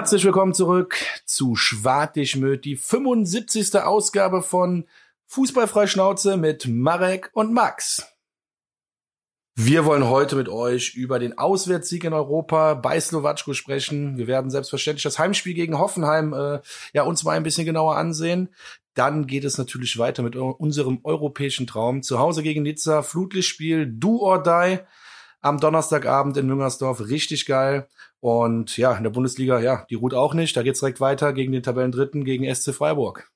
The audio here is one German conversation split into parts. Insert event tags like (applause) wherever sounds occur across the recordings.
Herzlich willkommen zurück zu Schwartig die 75. Ausgabe von Fußballfreischnauze mit Marek und Max. Wir wollen heute mit euch über den Auswärtssieg in Europa bei Slowatschko sprechen. Wir werden selbstverständlich das Heimspiel gegen Hoffenheim äh, ja uns mal ein bisschen genauer ansehen. Dann geht es natürlich weiter mit unserem europäischen Traum. Zu Hause gegen Nizza, Flutlichtspiel, Do or Die am Donnerstagabend in Müngersdorf. Richtig geil. Und ja, in der Bundesliga, ja, die ruht auch nicht. Da geht's direkt weiter gegen den Tabellendritten, gegen SC Freiburg.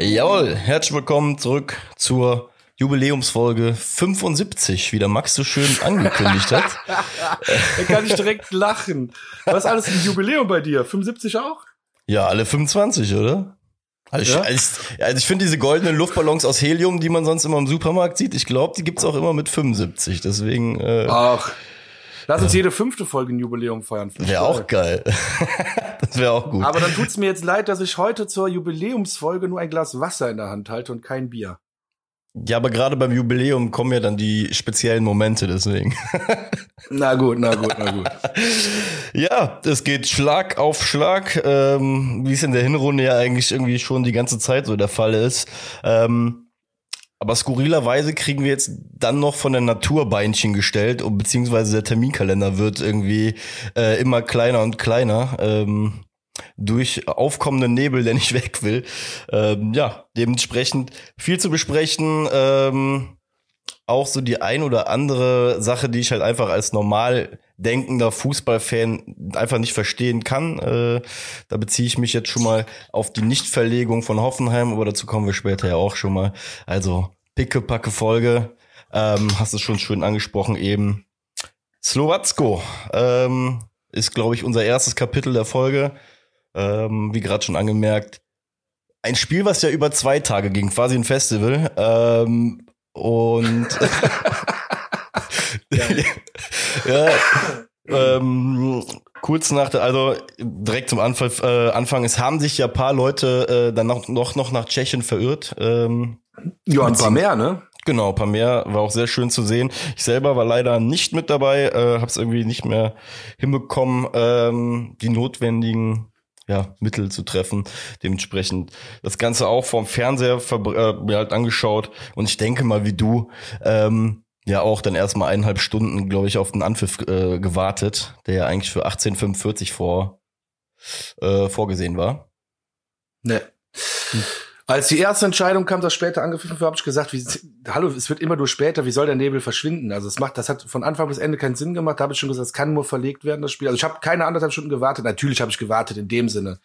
Jawohl, herzlich willkommen zurück zur Jubiläumsfolge 75, wie der Max so schön (laughs) angekündigt hat. da kann ich direkt lachen. Was ist alles ein Jubiläum bei dir? 75 auch? Ja, alle 25, oder? Also, ja? ich, also ich finde diese goldenen Luftballons aus Helium, die man sonst immer im Supermarkt sieht, ich glaube, die gibt's auch immer mit 75. Deswegen. Äh, Ach. Lass uns jede fünfte Folge ein Jubiläum feiern. Wäre auch geil. (laughs) das wäre auch gut. Aber dann tut's mir jetzt leid, dass ich heute zur Jubiläumsfolge nur ein Glas Wasser in der Hand halte und kein Bier. Ja, aber gerade beim Jubiläum kommen ja dann die speziellen Momente, deswegen. (laughs) na gut, na gut, na gut. (laughs) ja, es geht Schlag auf Schlag, ähm, wie es in der Hinrunde ja eigentlich irgendwie schon die ganze Zeit so der Fall ist. Ähm, aber skurrilerweise kriegen wir jetzt dann noch von der Natur Beinchen gestellt, beziehungsweise der Terminkalender wird irgendwie äh, immer kleiner und kleiner. Ähm, durch aufkommenden Nebel, der nicht (laughs) weg will. Ähm, ja, dementsprechend viel zu besprechen. Ähm, auch so die ein oder andere Sache, die ich halt einfach als normal denkender Fußballfan einfach nicht verstehen kann. Äh, da beziehe ich mich jetzt schon mal auf die Nichtverlegung von Hoffenheim, aber dazu kommen wir später ja auch schon mal. Also pickepacke Folge, ähm, hast du schon schön angesprochen eben. Slowatsko ähm, ist, glaube ich, unser erstes Kapitel der Folge ähm, wie gerade schon angemerkt. Ein Spiel, was ja über zwei Tage ging, quasi ein Festival. Ähm, und ja, (laughs) ähm, kurz nach der, also direkt zum Anfang, äh, Anfang, es haben sich ja paar Leute äh, dann noch, noch, noch nach Tschechien verirrt. Ähm, ja, ein paar mehr, ne? Genau, ein paar mehr, war auch sehr schön zu sehen. Ich selber war leider nicht mit dabei, äh, habe es irgendwie nicht mehr hinbekommen, ähm, die notwendigen ja, Mittel zu treffen. Dementsprechend das Ganze auch vom Fernseher äh, mir halt angeschaut. Und ich denke mal, wie du, ähm, ja auch dann erstmal eineinhalb Stunden, glaube ich, auf den Anpfiff äh, gewartet, der ja eigentlich für 1845 vor, äh, vorgesehen war. Ne. Hm. Als die erste Entscheidung kam, das später angepfiffen wurde, habe ich gesagt, wie, hallo, es wird immer nur später, wie soll der Nebel verschwinden? Also es macht, das hat von Anfang bis Ende keinen Sinn gemacht. Da habe ich schon gesagt, es kann nur verlegt werden, das Spiel. Also ich habe keine anderthalb Stunden gewartet. Natürlich habe ich gewartet in dem Sinne.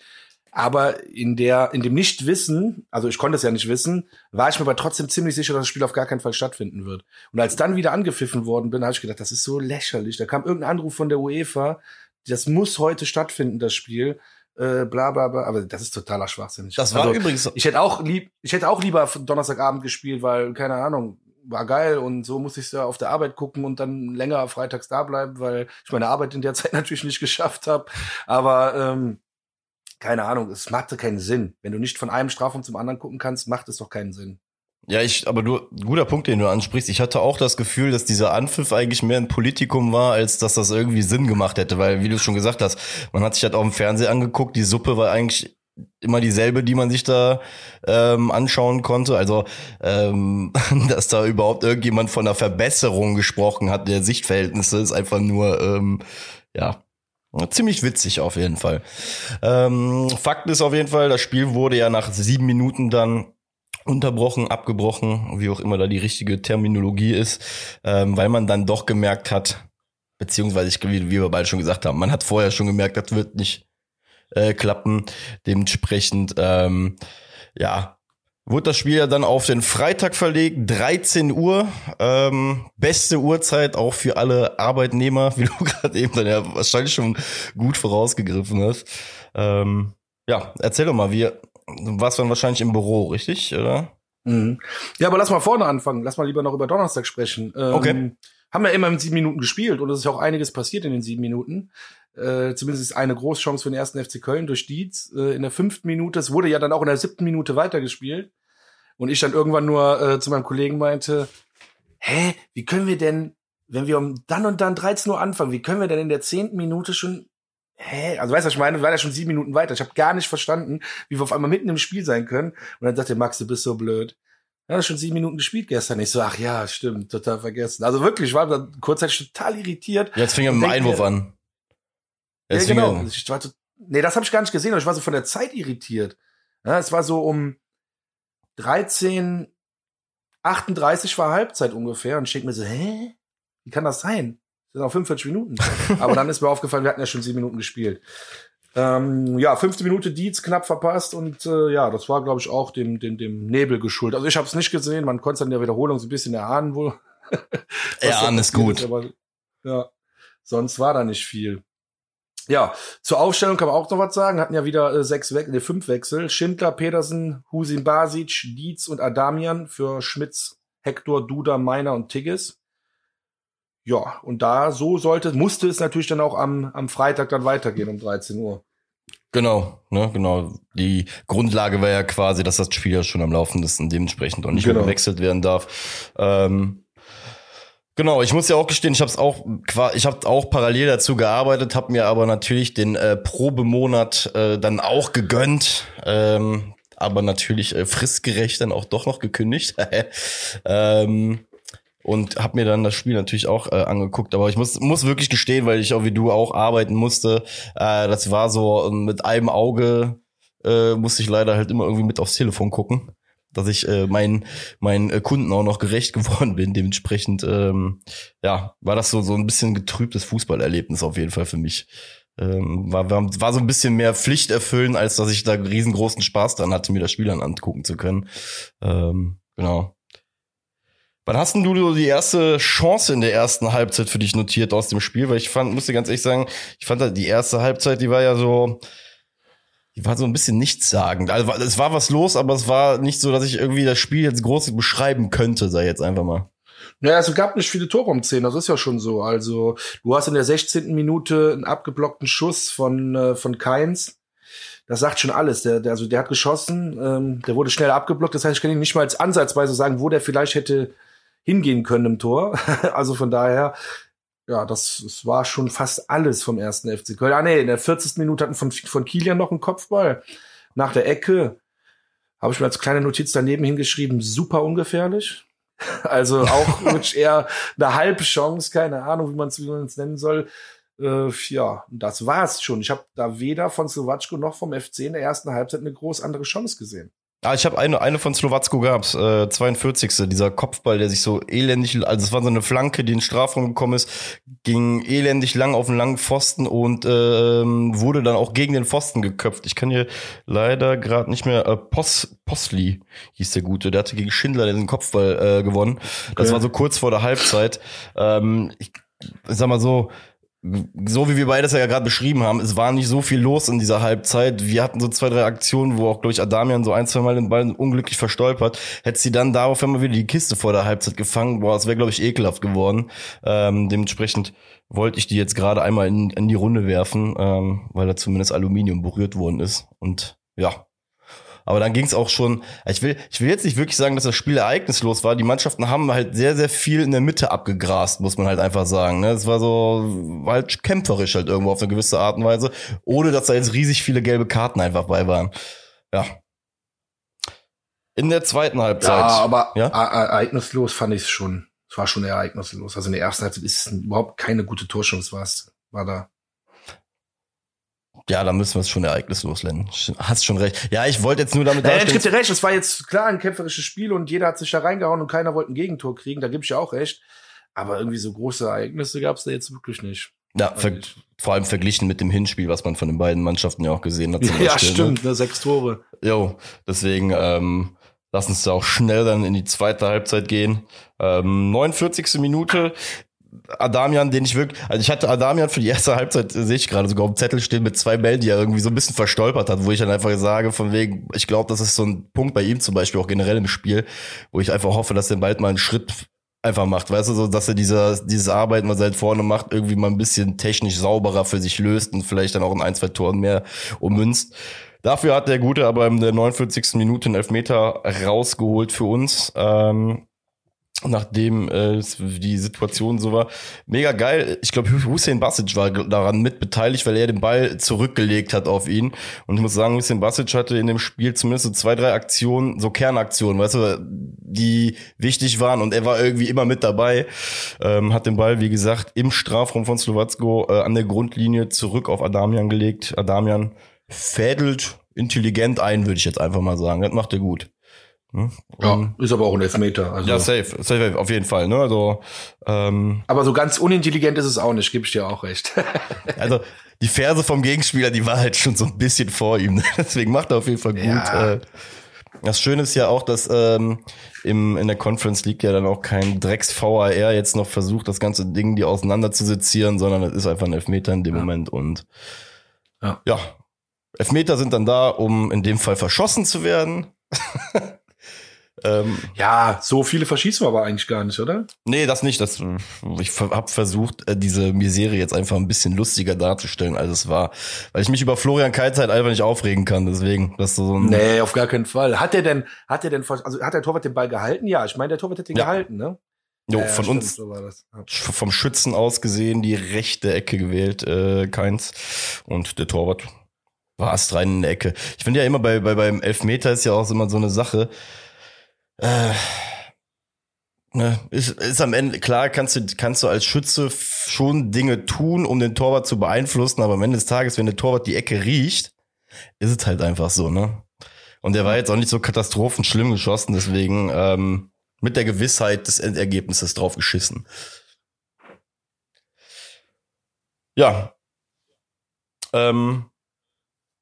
Aber in der, in dem Nichtwissen, also ich konnte es ja nicht wissen, war ich mir aber trotzdem ziemlich sicher, dass das Spiel auf gar keinen Fall stattfinden wird. Und als dann wieder angepfiffen worden bin, habe ich gedacht, das ist so lächerlich. Da kam irgendein Anruf von der UEFA, das muss heute stattfinden, das Spiel äh, bla bla bla, aber das ist totaler Schwachsinn. Das war also, übrigens. Ich hätte auch lieb, ich hätte auch lieber Donnerstagabend gespielt, weil, keine Ahnung, war geil und so muss ich ja auf der Arbeit gucken und dann länger freitags da bleiben, weil ich meine Arbeit in der (laughs) Zeit natürlich nicht geschafft habe. Aber ähm, keine Ahnung, es machte keinen Sinn. Wenn du nicht von einem Strafraum zum anderen gucken kannst, macht es doch keinen Sinn. Ja, ich, aber du, guter Punkt, den du ansprichst. Ich hatte auch das Gefühl, dass dieser Anpfiff eigentlich mehr ein Politikum war, als dass das irgendwie Sinn gemacht hätte, weil, wie du schon gesagt hast, man hat sich halt auch im Fernsehen angeguckt, die Suppe war eigentlich immer dieselbe, die man sich da ähm, anschauen konnte. Also, ähm, (laughs) dass da überhaupt irgendjemand von einer Verbesserung gesprochen hat der Sichtverhältnisse, ist einfach nur, ähm, ja, Ziemlich witzig auf jeden Fall. Ähm, Fakt ist auf jeden Fall, das Spiel wurde ja nach sieben Minuten dann unterbrochen, abgebrochen, wie auch immer da die richtige Terminologie ist, ähm, weil man dann doch gemerkt hat, beziehungsweise ich, wie, wie wir beide schon gesagt haben, man hat vorher schon gemerkt, das wird nicht äh, klappen. Dementsprechend, ähm, ja, wurde das Spiel ja dann auf den Freitag verlegt, 13 Uhr, ähm, beste Uhrzeit auch für alle Arbeitnehmer, (laughs) wie du gerade eben dann ja wahrscheinlich schon gut vorausgegriffen hast. Ähm, ja, erzähl doch mal, wie du warst dann wahrscheinlich im Büro, richtig, oder? Mhm. Ja, aber lass mal vorne anfangen. Lass mal lieber noch über Donnerstag sprechen. Ähm, okay. Haben wir ja immer in sieben Minuten gespielt und es ist ja auch einiges passiert in den sieben Minuten. Äh, zumindest ist eine Großchance für den ersten FC Köln durch Dietz äh, in der fünften Minute. Es wurde ja dann auch in der siebten Minute weitergespielt. Und ich dann irgendwann nur äh, zu meinem Kollegen meinte, hä, wie können wir denn, wenn wir um dann und dann 13 Uhr anfangen, wie können wir denn in der zehnten Minute schon, hä, also weißt du, was ich meine, wir waren ja schon sieben Minuten weiter. Ich habe gar nicht verstanden, wie wir auf einmal mitten im Spiel sein können. Und dann sagte Max, du bist so blöd. Ja, schon sieben Minuten gespielt gestern. Ich so, ach ja, stimmt, total vergessen. Also wirklich, ich war dann kurzzeitig total irritiert. Jetzt fing er mit dem Einwurf mir, an. Jetzt ja, genau. Ich war nee, das habe ich gar nicht gesehen, aber ich war so von der Zeit irritiert. Ja, es war so um 13, 38 war Halbzeit ungefähr und ich denke mir so, hä? Wie kann das sein? Das sind auch 45 Minuten. aber dann ist mir aufgefallen, wir hatten ja schon sieben Minuten gespielt. Ähm, ja, fünfte Minute Dietz knapp verpasst und äh, ja, das war, glaube ich, auch dem, dem, dem Nebel geschuldet. Also ich habe es nicht gesehen, man konnte es in der Wiederholung so ein bisschen erahnen wohl. (laughs) Erahnen ist gut. Ist, aber, ja, sonst war da nicht viel. Ja, zur Aufstellung kann man auch noch was sagen. Hatten ja wieder äh, sechs Wechsel, nee, fünf Wechsel. Schindler, Pedersen, Husin Basic, Dietz und Adamian für Schmitz, Hector, Duda, Meiner und Tigges. Ja, und da so sollte, musste es natürlich dann auch am, am Freitag dann weitergehen um 13 Uhr. Genau, ne, genau. Die Grundlage war ja quasi, dass das Spiel ja schon am Laufen ist und dementsprechend auch nicht genau. mehr gewechselt werden darf. Ähm, genau, ich muss ja auch gestehen, ich habe es auch, ich habe auch parallel dazu gearbeitet, habe mir aber natürlich den äh, Probemonat äh, dann auch gegönnt. Ähm, aber natürlich äh, fristgerecht dann auch doch noch gekündigt. (laughs) ähm, und habe mir dann das Spiel natürlich auch äh, angeguckt. Aber ich muss, muss wirklich gestehen, weil ich auch wie du auch arbeiten musste. Äh, das war so ähm, mit einem Auge äh, musste ich leider halt immer irgendwie mit aufs Telefon gucken, dass ich äh, meinen meinen äh, Kunden auch noch gerecht (laughs) geworden bin. Dementsprechend ähm, ja war das so so ein bisschen getrübtes Fußballerlebnis auf jeden Fall für mich. Ähm, war, war, war so ein bisschen mehr Pflicht erfüllen, als dass ich da riesengroßen Spaß dran hatte, mir das Spiel dann angucken zu können. Ähm, genau. Wann hast denn du die erste Chance in der ersten Halbzeit für dich notiert aus dem Spiel? Weil ich fand, musste ganz ehrlich sagen, ich fand halt die erste Halbzeit, die war ja so, die war so ein bisschen nichtssagend. Also es war was los, aber es war nicht so, dass ich irgendwie das Spiel jetzt groß beschreiben könnte, sei jetzt einfach mal. Naja, es gab nicht viele Tore um 10, das ist ja schon so. Also, du hast in der 16. Minute einen abgeblockten Schuss von, äh, von Keins. Das sagt schon alles. Der, der, also der hat geschossen, ähm, der wurde schnell abgeblockt. Das heißt, ich kann Ihnen nicht mal als Ansatzweise sagen, wo der vielleicht hätte hingehen können im Tor. (laughs) also von daher, ja, das, das war schon fast alles vom ersten FC Köln. Ah nee, in der 40. Minute hatten von, von Kilian noch einen Kopfball nach der Ecke. Habe ich mir als kleine Notiz daneben hingeschrieben, super ungefährlich. (laughs) Also auch (laughs) eher eine halbe Chance, keine Ahnung, wie man es nennen soll. Äh, ja, das war's schon. Ich habe da weder von Slowatschko noch vom FC in der ersten Halbzeit eine groß andere Chance gesehen. Ah, ich habe eine, eine von Slowacko gab's, äh, 42. Dieser Kopfball, der sich so elendig, also es war so eine Flanke, die in den Strafraum gekommen ist, ging elendig lang auf den langen Pfosten und ähm, wurde dann auch gegen den Pfosten geköpft. Ich kann hier leider gerade nicht mehr, äh, Pos, Posli hieß der Gute, der hatte gegen Schindler den Kopfball äh, gewonnen. Das okay. war so kurz vor der Halbzeit. Ähm, ich, ich sag mal so, so wie wir beides ja gerade beschrieben haben, es war nicht so viel los in dieser Halbzeit. Wir hatten so zwei, drei Aktionen, wo auch, glaube ich, Adamian so ein, zwei Mal den Ball unglücklich verstolpert. Hätte sie dann darauf immer wieder die Kiste vor der Halbzeit gefangen, boah, das wäre, glaube ich, ekelhaft geworden. Ähm, dementsprechend wollte ich die jetzt gerade einmal in, in die Runde werfen, ähm, weil da zumindest Aluminium berührt worden ist. Und ja, aber dann ging es auch schon, ich will, ich will jetzt nicht wirklich sagen, dass das Spiel ereignislos war. Die Mannschaften haben halt sehr, sehr viel in der Mitte abgegrast, muss man halt einfach sagen. Ne? Es war so war halt kämpferisch halt irgendwo auf eine gewisse Art und Weise, ohne dass da jetzt riesig viele gelbe Karten einfach bei waren. Ja. In der zweiten Halbzeit. Ja, aber ja? ereignislos fand ich es schon. Es war schon ereignislos. Also in der ersten Halbzeit ist überhaupt keine gute Torschance, war war da. Ja, da müssen wir es schon ereignislos nennen. Hast schon recht. Ja, ich wollte jetzt nur damit Ja, ich gebe dir recht, es war jetzt klar ein kämpferisches Spiel und jeder hat sich da reingehauen und keiner wollte ein Gegentor kriegen, da gebe ich ja auch recht. Aber irgendwie so große Ereignisse gab es da jetzt wirklich nicht. Ja, ver vor allem verglichen mit dem Hinspiel, was man von den beiden Mannschaften ja auch gesehen hat. ja, Beispiel, ne? stimmt, ne? sechs Tore. Jo, deswegen ähm, lass uns da auch schnell dann in die zweite Halbzeit gehen. Ähm, 49. Minute. Adamian, den ich wirklich, also ich hatte Adamian für die erste Halbzeit, sehe ich gerade sogar auf dem Zettel stehen mit zwei Bällen, die er irgendwie so ein bisschen verstolpert hat, wo ich dann einfach sage, von wegen, ich glaube, das ist so ein Punkt bei ihm zum Beispiel auch generell im Spiel, wo ich einfach hoffe, dass er bald mal einen Schritt einfach macht, weißt du, so, dass er dieser, dieses Arbeiten, was er halt vorne macht, irgendwie mal ein bisschen technisch sauberer für sich löst und vielleicht dann auch in ein, zwei Toren mehr ummünzt. Dafür hat der Gute aber in der 49. Minute einen Elfmeter rausgeholt für uns. Ähm, nachdem äh, die Situation so war. Mega geil. Ich glaube, Hussein Basic war daran mit beteiligt, weil er den Ball zurückgelegt hat auf ihn. Und ich muss sagen, Hussein Basic hatte in dem Spiel zumindest so zwei, drei Aktionen, so Kernaktionen, weißt du, die wichtig waren und er war irgendwie immer mit dabei. Ähm, hat den Ball, wie gesagt, im Strafraum von Slowacko äh, an der Grundlinie zurück auf Adamian gelegt. Adamian fädelt intelligent ein, würde ich jetzt einfach mal sagen. Das macht er gut. Ne? Ja, ist aber auch ein Elfmeter. Also. Ja, safe, safe, auf jeden Fall. Ne? Also, ähm, aber so ganz unintelligent ist es auch nicht, gebe ich dir auch recht. (laughs) also die Ferse vom Gegenspieler, die war halt schon so ein bisschen vor ihm. Ne? (laughs) Deswegen macht er auf jeden Fall gut. Ja. Äh, das Schöne ist ja auch, dass ähm, im, in der Conference League ja dann auch kein Drecks-VAR jetzt noch versucht, das ganze Ding die auseinander zu sezieren, sondern es ist einfach ein Elfmeter in dem ja. Moment. Und ja. ja, Elfmeter sind dann da, um in dem Fall verschossen zu werden. (laughs) Ähm, ja, so viele verschießen wir aber eigentlich gar nicht, oder? Nee, das nicht. Das, ich habe versucht, äh, diese Miserie jetzt einfach ein bisschen lustiger darzustellen, als es war. Weil ich mich über Florian Keitz halt einfach nicht aufregen kann, deswegen. Das so ein nee, auf gar keinen Fall. Hat der denn, hat der denn, also hat der Torwart den Ball gehalten? Ja, ich meine, der Torwart hat den ja. gehalten, ne? Jo, ja, von stimmt, uns, so vom Schützen aus gesehen, die rechte Ecke gewählt, äh, Keins. Und der Torwart war erst rein in der Ecke. Ich finde ja immer bei, bei beim Elfmeter ist ja auch immer so eine Sache äh, ne, ist, ist am Ende, klar kannst du, kannst du als Schütze schon Dinge tun, um den Torwart zu beeinflussen, aber am Ende des Tages, wenn der Torwart die Ecke riecht, ist es halt einfach so, ne? Und der war jetzt auch nicht so katastrophenschlimm geschossen, deswegen ähm, mit der Gewissheit des Endergebnisses drauf geschissen. Ja. Ähm,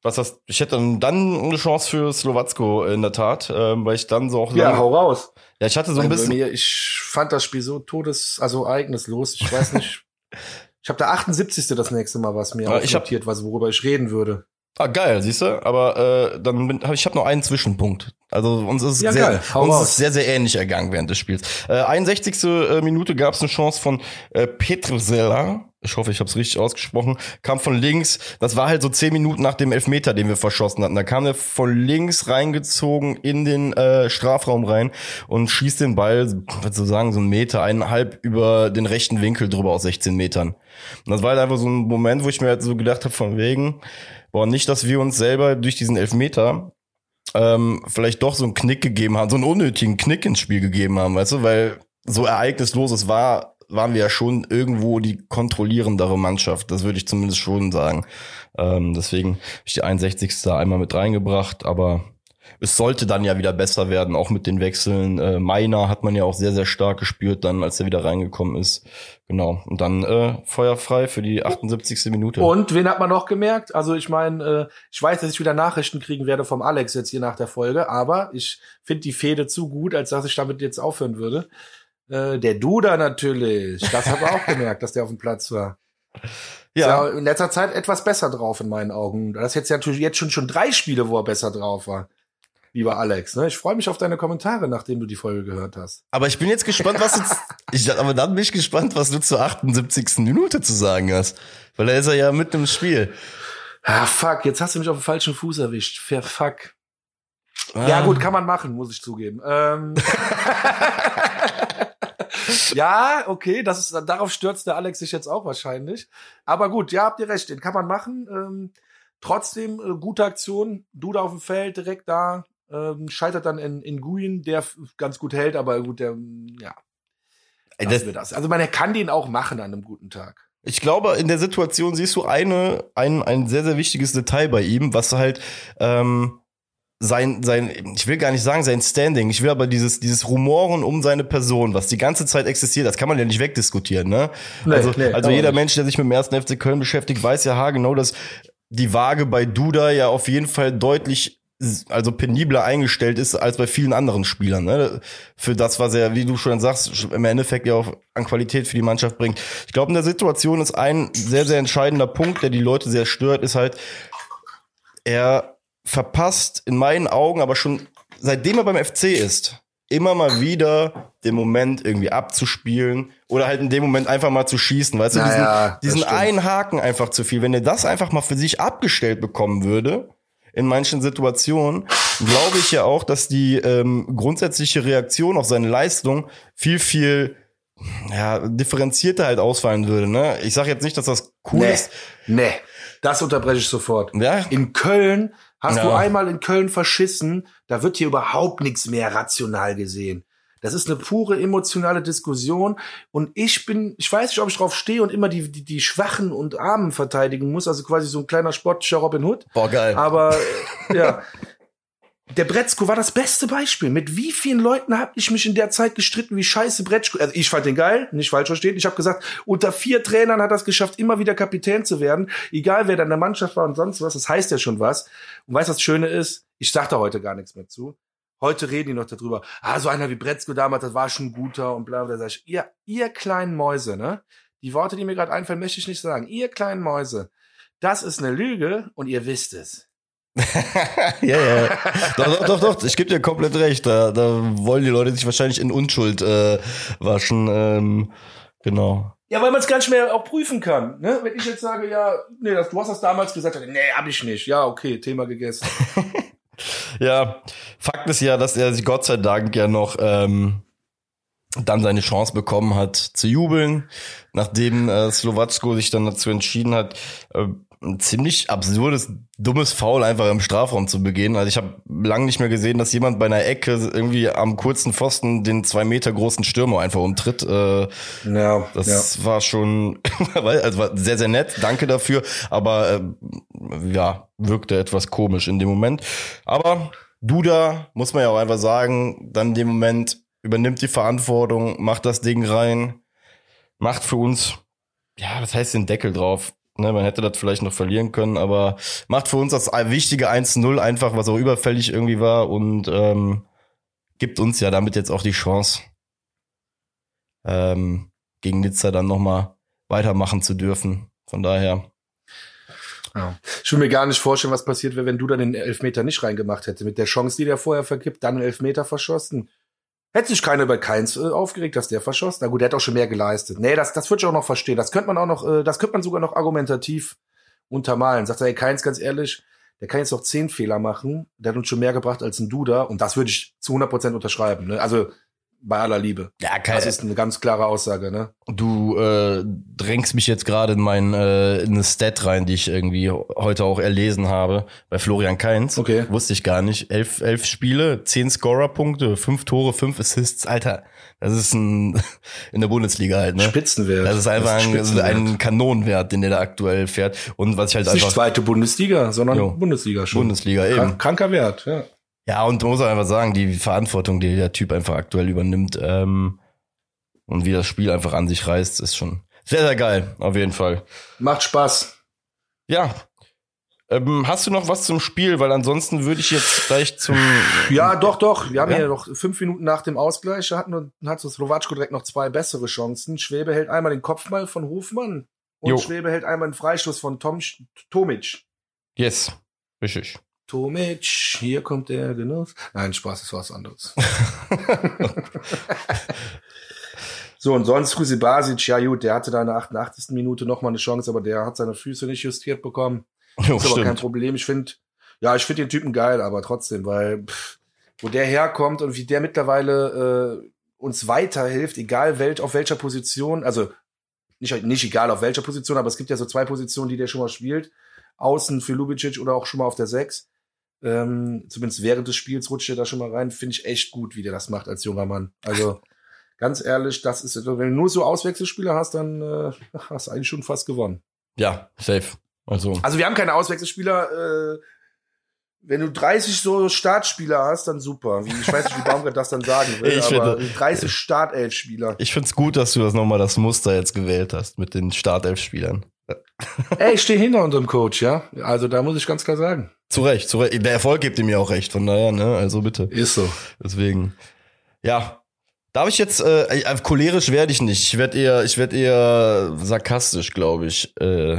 was hast, ich hätte dann eine Chance für Slowacko in der Tat, ähm, weil ich dann so auch ja hau raus. Ja, ich hatte so ein bisschen. Mir, ich fand das Spiel so todes, also ereignislos. Ich weiß nicht. (laughs) ich habe der 78. das nächste Mal was mir ja, notiert, was worüber ich reden würde. Ah, geil, siehst du? Aber äh, dann bin, hab, ich habe noch einen Zwischenpunkt. Also uns ist ja, sehr, uns ist sehr, sehr ähnlich ergangen während des Spiels. Äh, 61. Äh, Minute gab es eine Chance von äh, Petrusella ich hoffe, ich habe es richtig ausgesprochen, kam von links. Das war halt so zehn Minuten nach dem Elfmeter, den wir verschossen hatten. Da kam er von links reingezogen in den äh, Strafraum rein und schießt den Ball, sozusagen so einen Meter, eineinhalb über den rechten Winkel drüber aus 16 Metern. Und das war halt einfach so ein Moment, wo ich mir halt so gedacht habe, von wegen, boah, nicht, dass wir uns selber durch diesen Elfmeter ähm, vielleicht doch so einen Knick gegeben haben, so einen unnötigen Knick ins Spiel gegeben haben, weißt du, weil so ereignislos es war, waren wir ja schon irgendwo die kontrollierendere Mannschaft. Das würde ich zumindest schon sagen. Ähm, deswegen habe ich die 61. einmal mit reingebracht, aber es sollte dann ja wieder besser werden, auch mit den Wechseln. Äh, Meiner hat man ja auch sehr, sehr stark gespürt, dann, als er wieder reingekommen ist. Genau. Und dann äh, feuerfrei für die 78. Minute. Und wen hat man noch gemerkt? Also ich meine, äh, ich weiß, dass ich wieder Nachrichten kriegen werde vom Alex jetzt hier nach der Folge, aber ich finde die Fehde zu gut, als dass ich damit jetzt aufhören würde. Äh, der Duda natürlich. Das habe ich auch gemerkt, dass der auf dem Platz war. Ja. ja. In letzter Zeit etwas besser drauf in meinen Augen. Das ist jetzt natürlich jetzt schon schon drei Spiele, wo er besser drauf war. Lieber Alex, ne? Ich freue mich auf deine Kommentare, nachdem du die Folge gehört hast. Aber ich bin jetzt gespannt, was du, (laughs) ich, aber dann bin ich gespannt, was du zur 78. Minute zu sagen hast. Weil da ist er ja mitten im Spiel. Ah, fuck, jetzt hast du mich auf den falschen Fuß erwischt. Fair fuck. Ah. Ja, gut, kann man machen, muss ich zugeben. Ähm (laughs) ja, okay, das ist, darauf stürzt der Alex sich jetzt auch wahrscheinlich. Aber gut, ja, habt ihr recht, den kann man machen. Ähm, trotzdem, äh, gute Aktion. Duda auf dem Feld, direkt da. Ähm, scheitert dann in, in Guin, der ganz gut hält, aber gut, der, ja. Das, das. Also man kann den auch machen an einem guten Tag. Ich glaube, in der Situation siehst du eine, ein, ein sehr, sehr wichtiges Detail bei ihm, was halt ähm, sein, sein, ich will gar nicht sagen sein Standing, ich will aber dieses, dieses Rumoren um seine Person, was die ganze Zeit existiert, das kann man ja nicht wegdiskutieren, ne? Nee, also, nee, also jeder nicht. Mensch, der sich mit dem ersten FC Köln beschäftigt, weiß ja genau, dass die Waage bei Duda ja auf jeden Fall deutlich also penibler eingestellt ist als bei vielen anderen Spielern. Ne? Für das, was er, wie du schon sagst, im Endeffekt ja auch an Qualität für die Mannschaft bringt. Ich glaube, in der Situation ist ein sehr, sehr entscheidender Punkt, der die Leute sehr stört, ist halt, er verpasst in meinen Augen aber schon seitdem er beim FC ist immer mal wieder den Moment irgendwie abzuspielen oder halt in dem Moment einfach mal zu schießen, weißt du, Naja, diesen, diesen einen Haken einfach zu viel. Wenn er das einfach mal für sich abgestellt bekommen würde, in manchen Situationen, glaube ich ja auch, dass die ähm, grundsätzliche Reaktion auf seine Leistung viel, viel ja, differenzierter halt ausfallen würde. Ne? Ich sage jetzt nicht, dass das cool Nee, ist. nee, das unterbreche ich sofort. Ja, In Köln hast Ja. du einmal in Köln verschissen, da wird hier überhaupt nichts mehr rational gesehen. Das ist eine pure emotionale Diskussion und ich bin, ich weiß nicht, ob ich drauf stehe und immer die, die, die Schwachen und Armen verteidigen muss, also quasi so ein kleiner sportlicher Robin Hood. boah, geil. Aber (laughs) ja, der Bretzko war das beste Beispiel. Mit wie vielen Leuten habe ich mich in der Zeit gestritten, wie scheiße Bretzko. Also ich fand den geil, nicht falsch verstehen. Ich habe gesagt, unter vier Trainern hat er es geschafft, immer wieder Kapitän zu werden, egal wer da in der Mannschaft war und sonst was. Das heißt ja schon was. Und weißt du, was das Schöne ist? Ich sag da heute gar nichts mehr zu. Heute reden die noch darüber. Ah, so einer wie Bretzko damals, das war schon ein guter und bla bla. Sag ich, ihr, ihr kleinen Mäuse, ne? Die Worte, die mir gerade einfallen, möchte ich nicht sagen. Ihr kleinen Mäuse. Das ist eine Lüge und ihr wisst es. (laughs) ja, ja. Doch, doch, doch, doch. Ich gebe dir komplett recht. Da, da wollen die Leute sich wahrscheinlich in Unschuld äh, waschen. Ähm, genau. Ja, weil man es gar nicht mehr auch prüfen kann. Ne? Wenn ich jetzt sage, ja, nee, das, du hast das damals gesagt, nee, hab ich nicht. Ja, okay, Thema gegessen. (laughs) Ja, Fakt ist ja, dass er sich Gott sei Dank ja noch ähm, dann seine Chance bekommen hat zu jubeln, nachdem äh, Slowatsko sich dann dazu entschieden hat, äh, ein ziemlich absurdes, dummes Foul einfach im Strafraum zu begehen. Also ich habe lange nicht mehr gesehen, dass jemand bei einer Ecke irgendwie am kurzen Pfosten den zwei Meter großen Stürmer einfach umtritt. Äh, Ja, das war schon, (laughs) also war sehr, sehr nett. Danke dafür. Aber äh, ja, wirkte etwas komisch in dem Moment. Aber Duda, muss man ja auch einfach sagen, dann in dem Moment übernimmt die Verantwortung, macht das Ding rein, macht für uns, ja, was heißt den Deckel drauf? Ne, man hätte das vielleicht noch verlieren können, aber macht für uns das wichtige 1-0 einfach, was auch überfällig irgendwie war und ähm, gibt uns ja damit jetzt auch die Chance, ähm, gegen Nizza dann nochmal weitermachen zu dürfen. Von daher. Ja. Ich will mir gar nicht vorstellen, was passiert wäre, wenn du dann den Elfmeter nicht reingemacht hätte. Mit der Chance, die der vorher vergibt, dann einen Elfmeter verschossen. Hätte sich keiner über Keins äh, aufgeregt, dass der verschossen. Na gut, der hat auch schon mehr geleistet. Nee, das, das würde ich auch noch verstehen. Das könnte man auch noch, äh, das könnte man sogar noch argumentativ untermalen. Sagt er, ey, Keins, ganz ehrlich, der kann jetzt noch zehn Fehler machen. Der hat uns schon mehr gebracht als ein Duda. Und das würde ich zu 100 Prozent unterschreiben. Ne? Also bei aller Liebe. Ja, Das ist eine ganz klare Aussage, ne? Du äh, drängst mich jetzt gerade in mein äh, in eine Stat rein, die ich irgendwie heute auch erlesen habe bei Florian Kainz. Okay. Wusste ich gar nicht. Elf, elf Spiele, zehn Scorer-Punkte, fünf Tore, fünf Assists. Alter, das ist ein (laughs) in der Bundesliga halt, ne? Spitzenwert. Das ist einfach Das ist ein, Spitzenwert. ein Kanonenwert, den der da aktuell fährt. Und was ich halt Das ist nicht einfach zweite Bundesliga, sondern Jo. Bundesliga schon. Bundesliga eben. Krank, kranker Wert, ja. Ja, und man muss einfach sagen, die Verantwortung, die der Typ einfach aktuell übernimmt ähm, und wie das Spiel einfach an sich reißt, ist schon sehr, sehr geil, auf jeden Fall. Macht Spaß. Ja. Ähm, hast du noch was zum Spiel? Weil ansonsten würde ich jetzt gleich zum. (laughs) Ja, doch, doch. Wir haben Ja? ja noch fünf Minuten nach dem Ausgleich, hatten hat so Slowatschko direkt noch zwei bessere Chancen. Schwebe hält einmal den Kopfball von Hofmann und Jo. Schwebe hält einmal einen Freistoß von Tom Tomic. Yes. Richtig. Tomic, hier kommt der Genuss. Nein, Spaß, das war was anderes. (laughs) so, und sonst Kusi Basic, ja gut, der hatte da in der 88. Minute noch mal eine Chance, aber der hat seine Füße nicht justiert bekommen. Jo, ist aber kein stimmt. Problem. Ich finde, ja, ich finde den Typen geil, aber trotzdem, weil pff, wo der herkommt und wie der mittlerweile äh, uns weiterhilft, egal wel, auf welcher Position, also nicht, nicht egal auf welcher Position, aber es gibt ja so zwei Positionen, die der schon mal spielt. Außen für Lubicic oder auch schon mal auf der Sechs. Ähm, zumindest während des Spiels rutscht er da schon mal rein. Finde ich echt gut, wie der das macht als junger Mann. Also (laughs) ganz ehrlich, das ist, wenn du nur so Auswechselspieler hast, dann äh, (laughs) hast du eigentlich schon fast gewonnen. Ja, safe. Also. Also wir haben keine Auswechselspieler. Äh, wenn du 30 so Startspieler hast, dann super. Wie, ich weiß nicht, wie Baumgart das dann sagen (laughs) will, Ich aber finde- 30 Startelf-Spieler. Ich find's gut, dass du das nochmal das Muster jetzt gewählt hast mit den Startelf-Spielern. Ey, ich stehe hinter unserem Coach, ja. Also da muss ich ganz klar sagen. Zu Recht, zu Recht. Der Erfolg gibt ihm ja auch recht, von daher, ne? Also bitte. Ist so. Deswegen. Ja. Darf ich jetzt, äh, äh, cholerisch werde ich nicht. Ich werde eher, ich werde eher sarkastisch, glaube ich. Äh,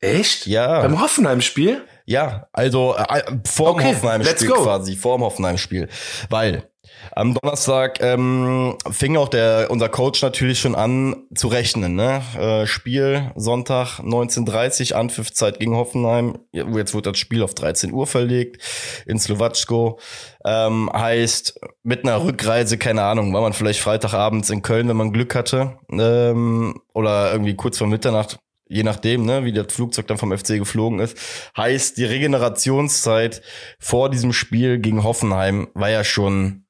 Echt? ja. Beim Hoffenheim-Spiel? Ja, also äh, äh, vorm Okay, Hoffenheim-Spiel quasi, vorm Hoffenheim-Spiel. Weil Am Donnerstag ähm, fing auch der unser Coach natürlich schon an zu rechnen. Ne? Äh, Spiel Sonntag 19:30 Anpfiffzeit gegen Hoffenheim. Jetzt wird das Spiel auf 13 Uhr verlegt in Slowatschko. Ähm, heißt mit einer Rückreise, keine Ahnung, war man vielleicht Freitagabends in Köln, wenn man Glück hatte, ähm, oder irgendwie kurz vor Mitternacht je nachdem, ne, wie das Flugzeug dann vom FC geflogen ist, heißt die Regenerationszeit vor diesem Spiel gegen Hoffenheim war ja schon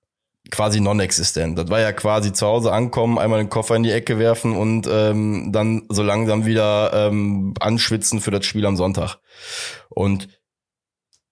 quasi non-existent. Das war ja quasi zu Hause ankommen, einmal den Koffer in die Ecke werfen und ähm, dann so langsam wieder ähm, anschwitzen für das Spiel am Sonntag. Und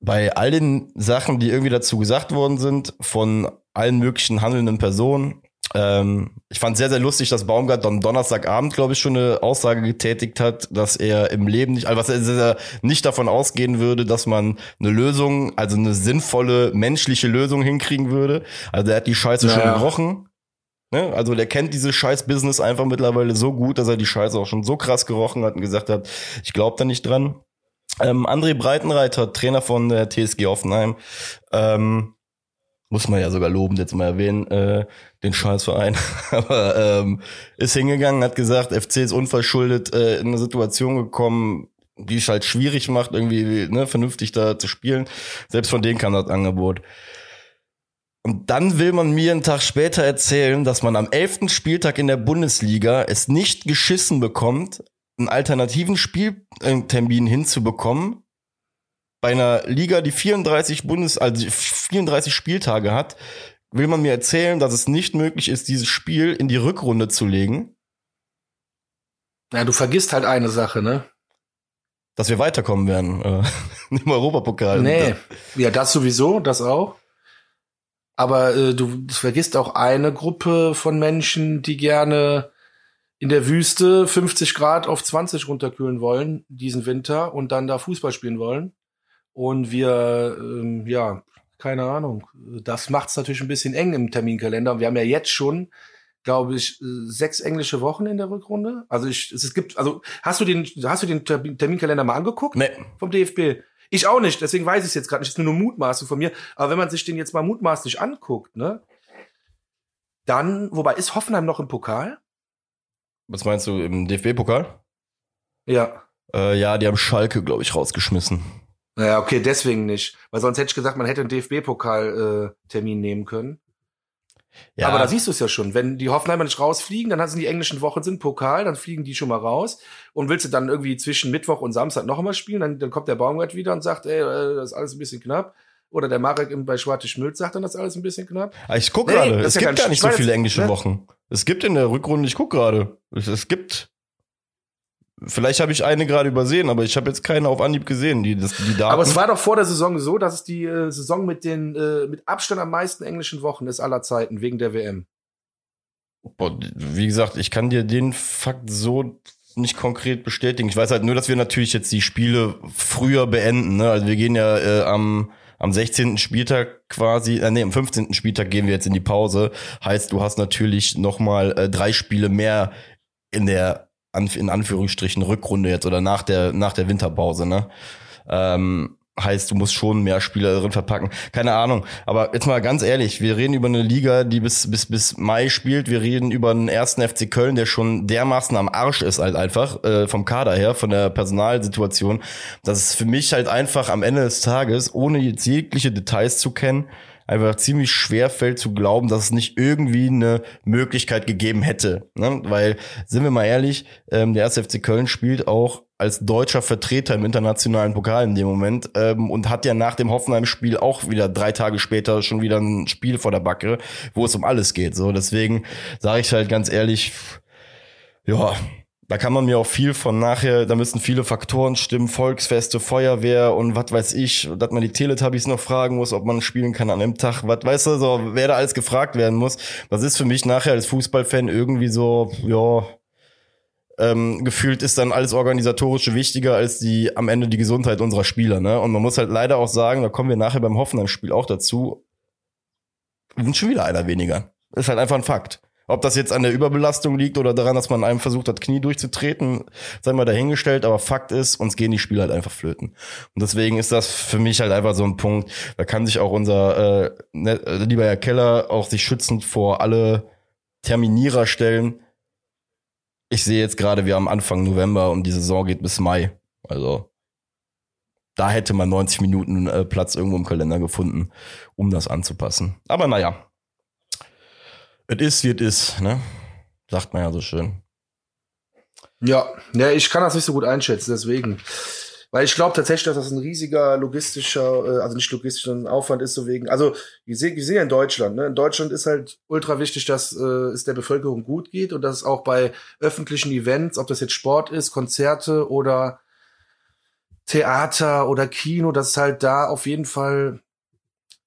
bei all den Sachen, die irgendwie dazu gesagt worden sind, von allen möglichen handelnden Personen, ähm, ich fand sehr, sehr lustig, dass Baumgart dann Donnerstagabend, glaube ich, schon eine Aussage getätigt hat, dass er im Leben nicht, also was er nicht davon ausgehen würde, dass man eine Lösung, also eine sinnvolle menschliche Lösung hinkriegen würde. Also er hat die Scheiße naja. schon gerochen. Ne? Also der kennt dieses Scheiß-Business einfach mittlerweile so gut, dass er die Scheiße auch schon so krass gerochen hat und gesagt hat, ich glaube da nicht dran. Ähm, André Breitenreiter, Trainer von der TSG Offenheim, ähm, muss man ja sogar lobend jetzt mal erwähnen, äh, den Scheißverein. (laughs) Aber ähm, ist hingegangen, hat gesagt, FC ist unverschuldet äh, in eine Situation gekommen, die es halt schwierig macht, irgendwie ne, vernünftig da zu spielen. Selbst von denen kam das Angebot. Und dann will man mir einen Tag später erzählen, dass man am elften Spieltag in der Bundesliga es nicht geschissen bekommt, einen alternativen Spieltermin hinzubekommen, bei einer Liga, die 34 Bundes, also 34 Spieltage hat, will man mir erzählen, dass es nicht möglich ist, dieses Spiel in die Rückrunde zu legen. Ja, du vergisst halt eine Sache, ne? Dass wir weiterkommen werden äh, (laughs) im Europapokal. Nee, ja, das sowieso, das auch. Aber äh, du vergisst auch eine Gruppe von Menschen, die gerne in der Wüste 50 Grad auf 20 runterkühlen wollen diesen Winter und dann da Fußball spielen wollen. Und wir, ähm, ja, keine Ahnung. Das macht es natürlich ein bisschen eng im Terminkalender. Und wir haben ja jetzt schon, glaube ich, sechs englische Wochen in der Rückrunde. Also ich, es gibt, also hast du den, hast du den Terminkalender mal angeguckt? Nee. Vom DFB? Ich auch nicht, deswegen weiß ich es jetzt gerade nicht. Das ist nur eine Mutmaßung von mir. Aber wenn man sich den jetzt mal mutmaßlich anguckt, ne, dann, wobei ist Hoffenheim noch im Pokal? Was meinst du im DFB-Pokal? Ja. Äh, ja, die haben Schalke, glaube ich, rausgeschmissen. Naja, okay, deswegen nicht. Weil sonst hätte ich gesagt, man hätte einen DFB-Pokal-Termin äh, nehmen können. Ja. Aber da siehst du es ja schon. Wenn die Hoffenheimer nicht rausfliegen, dann hast du die englischen Wochen sind Pokal, dann fliegen die schon mal raus. Und willst du dann irgendwie zwischen Mittwoch und Samstag noch einmal spielen, dann, dann kommt der Baumgart wieder und sagt, ey, äh, das ist alles ein bisschen knapp. Oder der Marek bei Schwarte Schmülz sagt dann, das ist alles ein bisschen knapp. Ah, ich guck nee, gerade, es gibt ja gar nicht so viele englische ne? Wochen. Es gibt in der Rückrunde, ich guck gerade, es, es gibt Vielleicht habe ich eine gerade übersehen, aber ich habe jetzt keine auf Anhieb gesehen, die das die Daten. Aber es war doch vor der Saison so, dass es die äh, Saison mit den äh, mit Abstand am meisten englischen Wochen ist aller Zeiten wegen der WM. Boah, wie gesagt, ich kann dir den Fakt so nicht konkret bestätigen. Ich weiß halt nur, dass wir natürlich jetzt die Spiele früher beenden. Ne? Also wir gehen ja äh, am am 16. Spieltag quasi, äh, nee, am 15. Spieltag gehen wir jetzt in die Pause. Heißt, du hast natürlich noch mal äh, drei Spiele mehr in der in Anführungsstrichen Rückrunde jetzt oder nach der, nach der Winterpause, ne? Ähm, heißt, du musst schon mehr Spieler drin verpacken. Keine Ahnung. Aber jetzt mal ganz ehrlich, wir reden über eine Liga, die bis, bis, bis Mai spielt. Wir reden über einen ersten FC Köln, der schon dermaßen am Arsch ist halt einfach, äh, vom Kader her, von der Personalsituation. Das ist für mich halt einfach am Ende des Tages, ohne jetzt jegliche Details zu kennen, einfach ziemlich schwer fällt zu glauben, dass es nicht irgendwie eine Möglichkeit gegeben hätte. Ne? Weil, sind wir mal ehrlich, ähm, der 1. FC Köln spielt auch als deutscher Vertreter im internationalen Pokal in dem Moment ähm, und hat ja nach dem Hoffenheim-Spiel auch wieder drei Tage später schon wieder ein Spiel vor der Backe, wo es um alles geht. So, deswegen sage ich halt ganz ehrlich, ja, da kann man mir auch viel von nachher, da müssen viele Faktoren stimmen, Volksfeste, Feuerwehr und was weiß ich, dass man die Teletubbies noch fragen muss, ob man spielen kann an einem Tag, was weißt du, so, wer da alles gefragt werden muss. Das ist für mich nachher als Fußballfan irgendwie so, ja, ähm, gefühlt ist dann alles organisatorische wichtiger als die am Ende die Gesundheit unserer Spieler, ne? Und man muss halt leider auch sagen, da kommen wir nachher beim Hoffenheim-Spiel auch dazu, sind schon wieder einer weniger. Ist halt einfach ein Fakt. Ob das jetzt an der Überbelastung liegt oder daran, dass man einem versucht hat, Knie durchzutreten, sei mal dahingestellt. Aber Fakt ist, uns gehen die Spiele halt einfach flöten. Und deswegen ist das für mich halt einfach so ein Punkt. Da kann sich auch unser äh, ne, lieber Herr Keller auch sich schützend vor alle Terminierer stellen. Ich sehe jetzt gerade, wir haben Anfang November und die Saison geht bis Mai. Also da hätte man 90 Minuten äh, Platz irgendwo im Kalender gefunden, um das anzupassen. Aber naja, es ist, wie es ist, ne? Sagt man ja so schön. Ja, ja, ich kann das nicht so gut einschätzen, deswegen. Weil ich glaube tatsächlich, dass das ein riesiger logistischer, äh, also nicht logistischer Aufwand ist, so wegen, also ich sehe ich sehe in Deutschland, ne? In Deutschland ist halt ultra wichtig, dass äh, es der Bevölkerung gut geht und dass auch bei öffentlichen Events, ob das jetzt Sport ist, Konzerte oder Theater oder Kino, dass halt da auf jeden Fall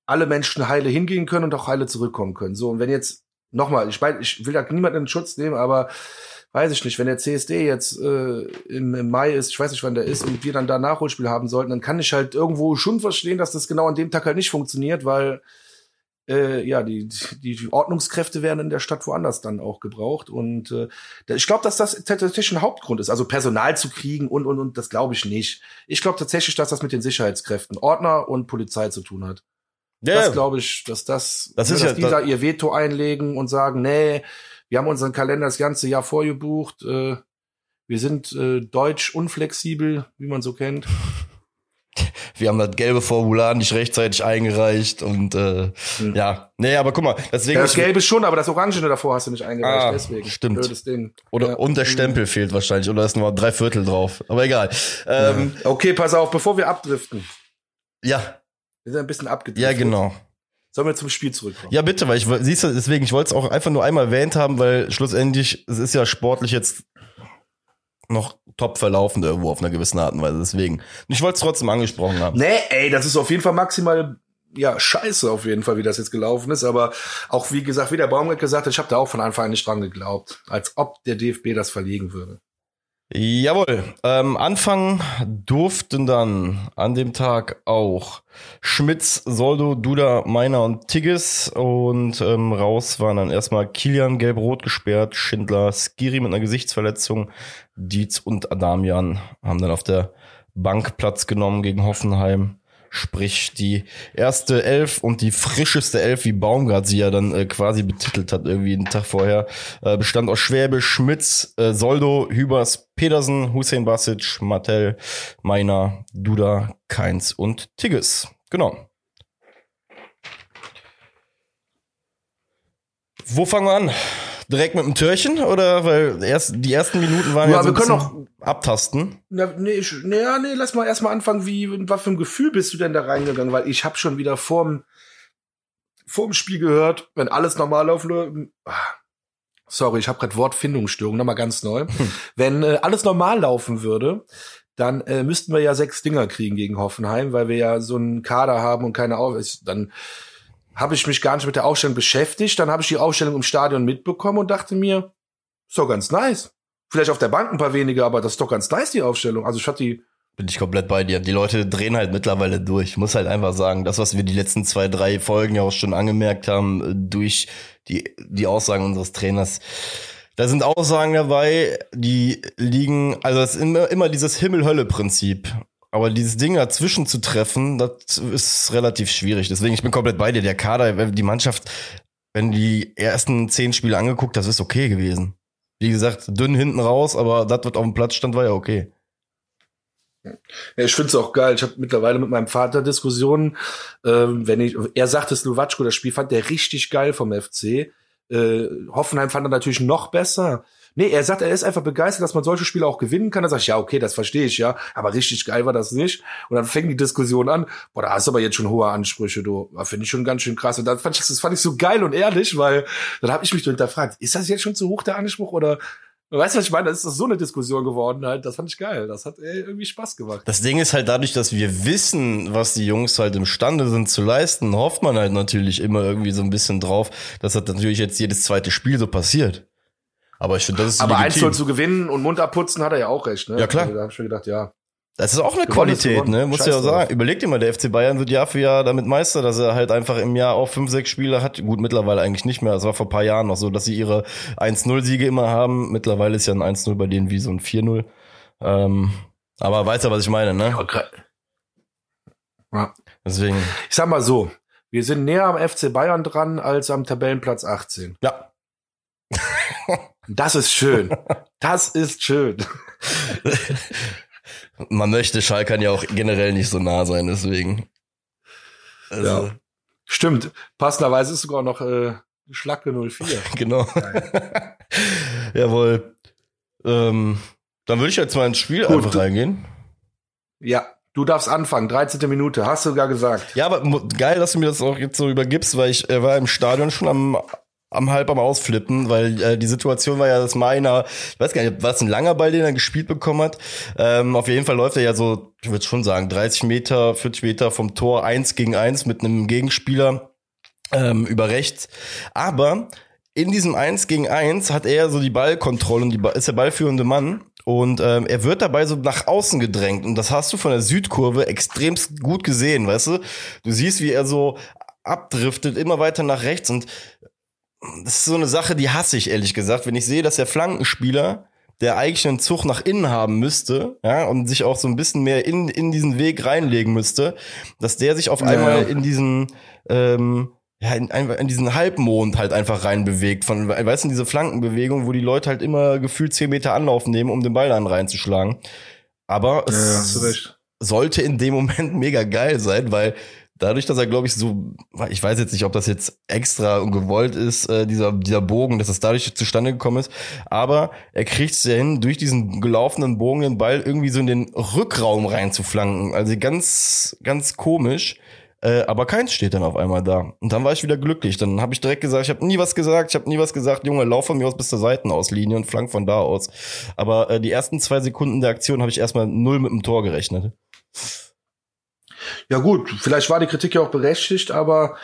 alle Menschen heile hingehen können und auch heile zurückkommen können. So, und wenn jetzt, nochmal, ich meine, ich will da niemanden in Schutz nehmen, aber weiß ich nicht, wenn der CSD jetzt äh, im, im Mai ist, ich weiß nicht, wann der ist, und wir dann da Nachholspiel haben sollten, dann kann ich halt irgendwo schon verstehen, dass das genau an dem Tag halt nicht funktioniert, weil äh, ja, die, die, die Ordnungskräfte werden in der Stadt woanders dann auch gebraucht. Und äh, ich glaube, dass das tatsächlich ein Hauptgrund ist. Also Personal zu kriegen und, und, und, das glaube ich nicht. Ich glaube tatsächlich, dass das mit den Sicherheitskräften, Ordner und Polizei zu tun hat. Ja, das glaube ich, dass das, das ist dass ja, die da ihr Veto einlegen und sagen, nee, wir haben unseren Kalender das ganze Jahr vorgebucht, äh, wir sind äh, deutsch unflexibel, wie man so kennt. (laughs) wir haben das gelbe Formular nicht rechtzeitig eingereicht und äh, hm. ja, nee, aber guck mal, deswegen ja, das gelbe schon, aber das Orangene davor hast du nicht eingereicht, ah, deswegen. Stimmt. Oder ja. und der Stempel fehlt wahrscheinlich oder ist nur drei Viertel drauf, aber egal. Ähm, ja. Okay, pass auf, bevor wir abdriften. Ja. Wir sind ein bisschen abgedriftet. Ja, genau. Sollen wir zum Spiel zurückkommen? Ja, bitte, weil ich siehst du, deswegen, ich wollte es auch einfach nur einmal erwähnt haben, weil schlussendlich, es ist ja sportlich jetzt noch top verlaufen irgendwo auf einer gewissen Art und Weise. Deswegen. Ich wollte es trotzdem angesprochen haben. Nee, ey, das ist auf jeden Fall maximal ja, scheiße auf jeden Fall, wie das jetzt gelaufen ist. Aber auch, wie gesagt, wie der Baumgart gesagt hat, ich habe da auch von Anfang an nicht dran geglaubt. Als ob der DFB das verlegen würde. Jawohl. Ähm, anfangen durften dann an dem Tag auch Schmitz, Soldo, Duda, Meiner und Tigges. Und ähm, raus waren dann erstmal Kilian gelb-rot gesperrt, Schindler, Skiri mit einer Gesichtsverletzung, Dietz und Adamian haben dann auf der Bank Platz genommen gegen Hoffenheim. Sprich, die erste Elf und die frischeste Elf, wie Baumgart sie ja dann äh, quasi betitelt hat, irgendwie einen Tag vorher, äh, bestand aus Schwäbe, Schmitz, äh, Soldo, Hübers, Pedersen, Hussein Basic, Martell, Meiner, Duda, Keins und Tigges. Genau. Wo fangen wir an? Direkt mit dem Türchen oder weil erst die ersten Minuten waren ja, ja so wir können noch abtasten. Na, nee, ich, nee, nee, lass mal erstmal anfangen, wie was für ein Gefühl bist du denn da reingegangen, weil ich habe schon wieder vorm vorm Spiel gehört, wenn alles normal laufen ah, Sorry, ich habe gerade Wortfindungsstörung, nochmal ganz neu. Hm. Wenn äh, alles normal laufen würde, dann äh, müssten wir ja sechs Dinger kriegen gegen Hoffenheim, weil wir ja so einen Kader haben und keine Auf dann habe ich mich gar nicht mit der Ausstellung beschäftigt. Dann habe ich die Ausstellung im Stadion mitbekommen und dachte mir, ist doch ganz nice. Vielleicht auf der Bank ein paar weniger, aber das ist doch ganz nice, die Aufstellung. Also ich hatte die. Bin ich komplett bei dir. Die Leute drehen halt mittlerweile durch. Ich muss halt einfach sagen, das, was wir die letzten zwei, drei Folgen ja auch schon angemerkt haben, durch die, die Aussagen unseres Trainers, da sind Aussagen dabei, die liegen, also es ist immer, immer dieses Himmel-Hölle-Prinzip. Aber dieses Ding dazwischen zu treffen, das ist relativ schwierig. Deswegen, ich bin komplett bei dir. Der Kader, die Mannschaft, wenn die ersten zehn Spiele angeguckt, das ist okay gewesen. Wie gesagt, dünn hinten raus, aber das, was auf dem Platz stand, war ja okay. Ja, ich finde es auch geil. Ich habe mittlerweile mit meinem Vater Diskussionen, ähm, wenn ich, er sagte Slowatschko, das Spiel fand der richtig geil vom FC. Äh, Hoffenheim fand er natürlich noch besser. Nee, er sagt, er ist einfach begeistert, dass man solche Spiele auch gewinnen kann. Da sag ich, ja, okay, das verstehe ich, ja. Aber richtig geil war das nicht. Und dann fängt die Diskussion an, boah, da hast du aber jetzt schon hohe Ansprüche, du. Finde ich schon ganz schön krass. Und dann fand ich, das fand ich so geil und ehrlich, weil dann habe ich mich so hinterfragt, ist das jetzt schon zu hoch der Anspruch oder Weißt du, was ich meine? Das ist so eine Diskussion geworden halt. Das fand ich geil. Das hat ey, irgendwie Spaß gemacht. Das Ding ist halt dadurch, dass wir wissen, was die Jungs halt imstande sind zu leisten, hofft man halt natürlich immer irgendwie so ein bisschen drauf, dass das natürlich jetzt jedes zweite Spiel so passiert. Aber ich finde, das ist Aber eins soll zu gewinnen und Mund abputzen hat er ja auch recht, ne? Ja, klar. Also, da hab ich mir gedacht, ja. Das ist auch eine Qualität, ne? Muss ja auch sagen. Überleg dir mal, der FC Bayern wird Jahr für Jahr damit Meister, dass er halt einfach im Jahr auch fünf, sechs Spiele hat. Gut, mittlerweile eigentlich nicht mehr. Das war vor paar Jahren noch so, dass sie ihre 1-0-Siege immer haben. Mittlerweile ist ja ein 1-0 bei denen wie so ein 4-0. Ähm, aber weißt du, was ich meine, ne? Okay. Ja. Deswegen. Ich sag mal so, wir sind näher am FC Bayern dran als am Tabellenplatz 18. Ja. (laughs) Das ist schön. (laughs) Das ist schön. Man möchte Schalkern ja auch generell nicht so nah sein, deswegen. Also. Ja. Stimmt. Passenderweise ist sogar noch äh, Schlacke 04. (laughs) genau. Jawohl. Ähm, dann würde ich jetzt mal ins Spiel Gut. einfach reingehen. Ja, du darfst anfangen. 13. Minute, hast du sogar gesagt. Ja, aber geil, dass du mir das auch jetzt so übergibst, weil ich äh, war im Stadion schon am am halb am Ausflippen, weil äh, die Situation war ja, dass meiner, ich weiß gar nicht, war es ein langer Ball, den er gespielt bekommen hat. Ähm, auf jeden Fall läuft er ja so, ich würde schon sagen, 30 Meter, 40 Meter vom Tor eins gegen eins mit einem Gegenspieler ähm, über rechts. Aber in diesem eins gegen eins hat er so die Ballkontrolle und die ist der ballführende Mann. Und ähm, er wird dabei so nach außen gedrängt. Und das hast du von der Südkurve extremst gut gesehen, weißt du? Du siehst, wie er so abdriftet, immer weiter nach rechts. Und das ist so eine Sache, die hasse ich ehrlich gesagt, wenn ich sehe, dass der Flankenspieler, der eigentlich einen Zug nach innen haben müsste, ja, und sich auch so ein bisschen mehr in, in diesen Weg reinlegen müsste, dass der sich auf einmal ja. in diesen, ähm, ja, in, in diesen Halbmond halt einfach reinbewegt. Von, weißt du, diese Flankenbewegung, wo die Leute halt immer gefühlt zehn Meter Anlauf nehmen, um den Ball dann reinzuschlagen. Aber es ja, sollte in dem Moment (laughs) mega geil sein, weil dadurch, dass er, glaube ich, so, ich weiß jetzt nicht, ob das jetzt extra und gewollt ist, äh, dieser, dieser Bogen, dass es dadurch zustande gekommen ist, aber er kriegt es ja hin, durch diesen gelaufenen Bogen den Ball irgendwie so in den Rückraum reinzuflanken. Also ganz, ganz komisch. Äh, aber keins steht dann auf einmal da. Und dann war ich wieder glücklich. Dann habe ich direkt gesagt, ich habe nie was gesagt, ich habe nie was gesagt, Junge, lauf von mir aus bis zur Seitenauslinie und flank von da aus. Aber äh, die ersten zwei Sekunden der Aktion habe ich erstmal null mit dem Tor gerechnet. Ja gut, vielleicht war die Kritik ja auch berechtigt, aber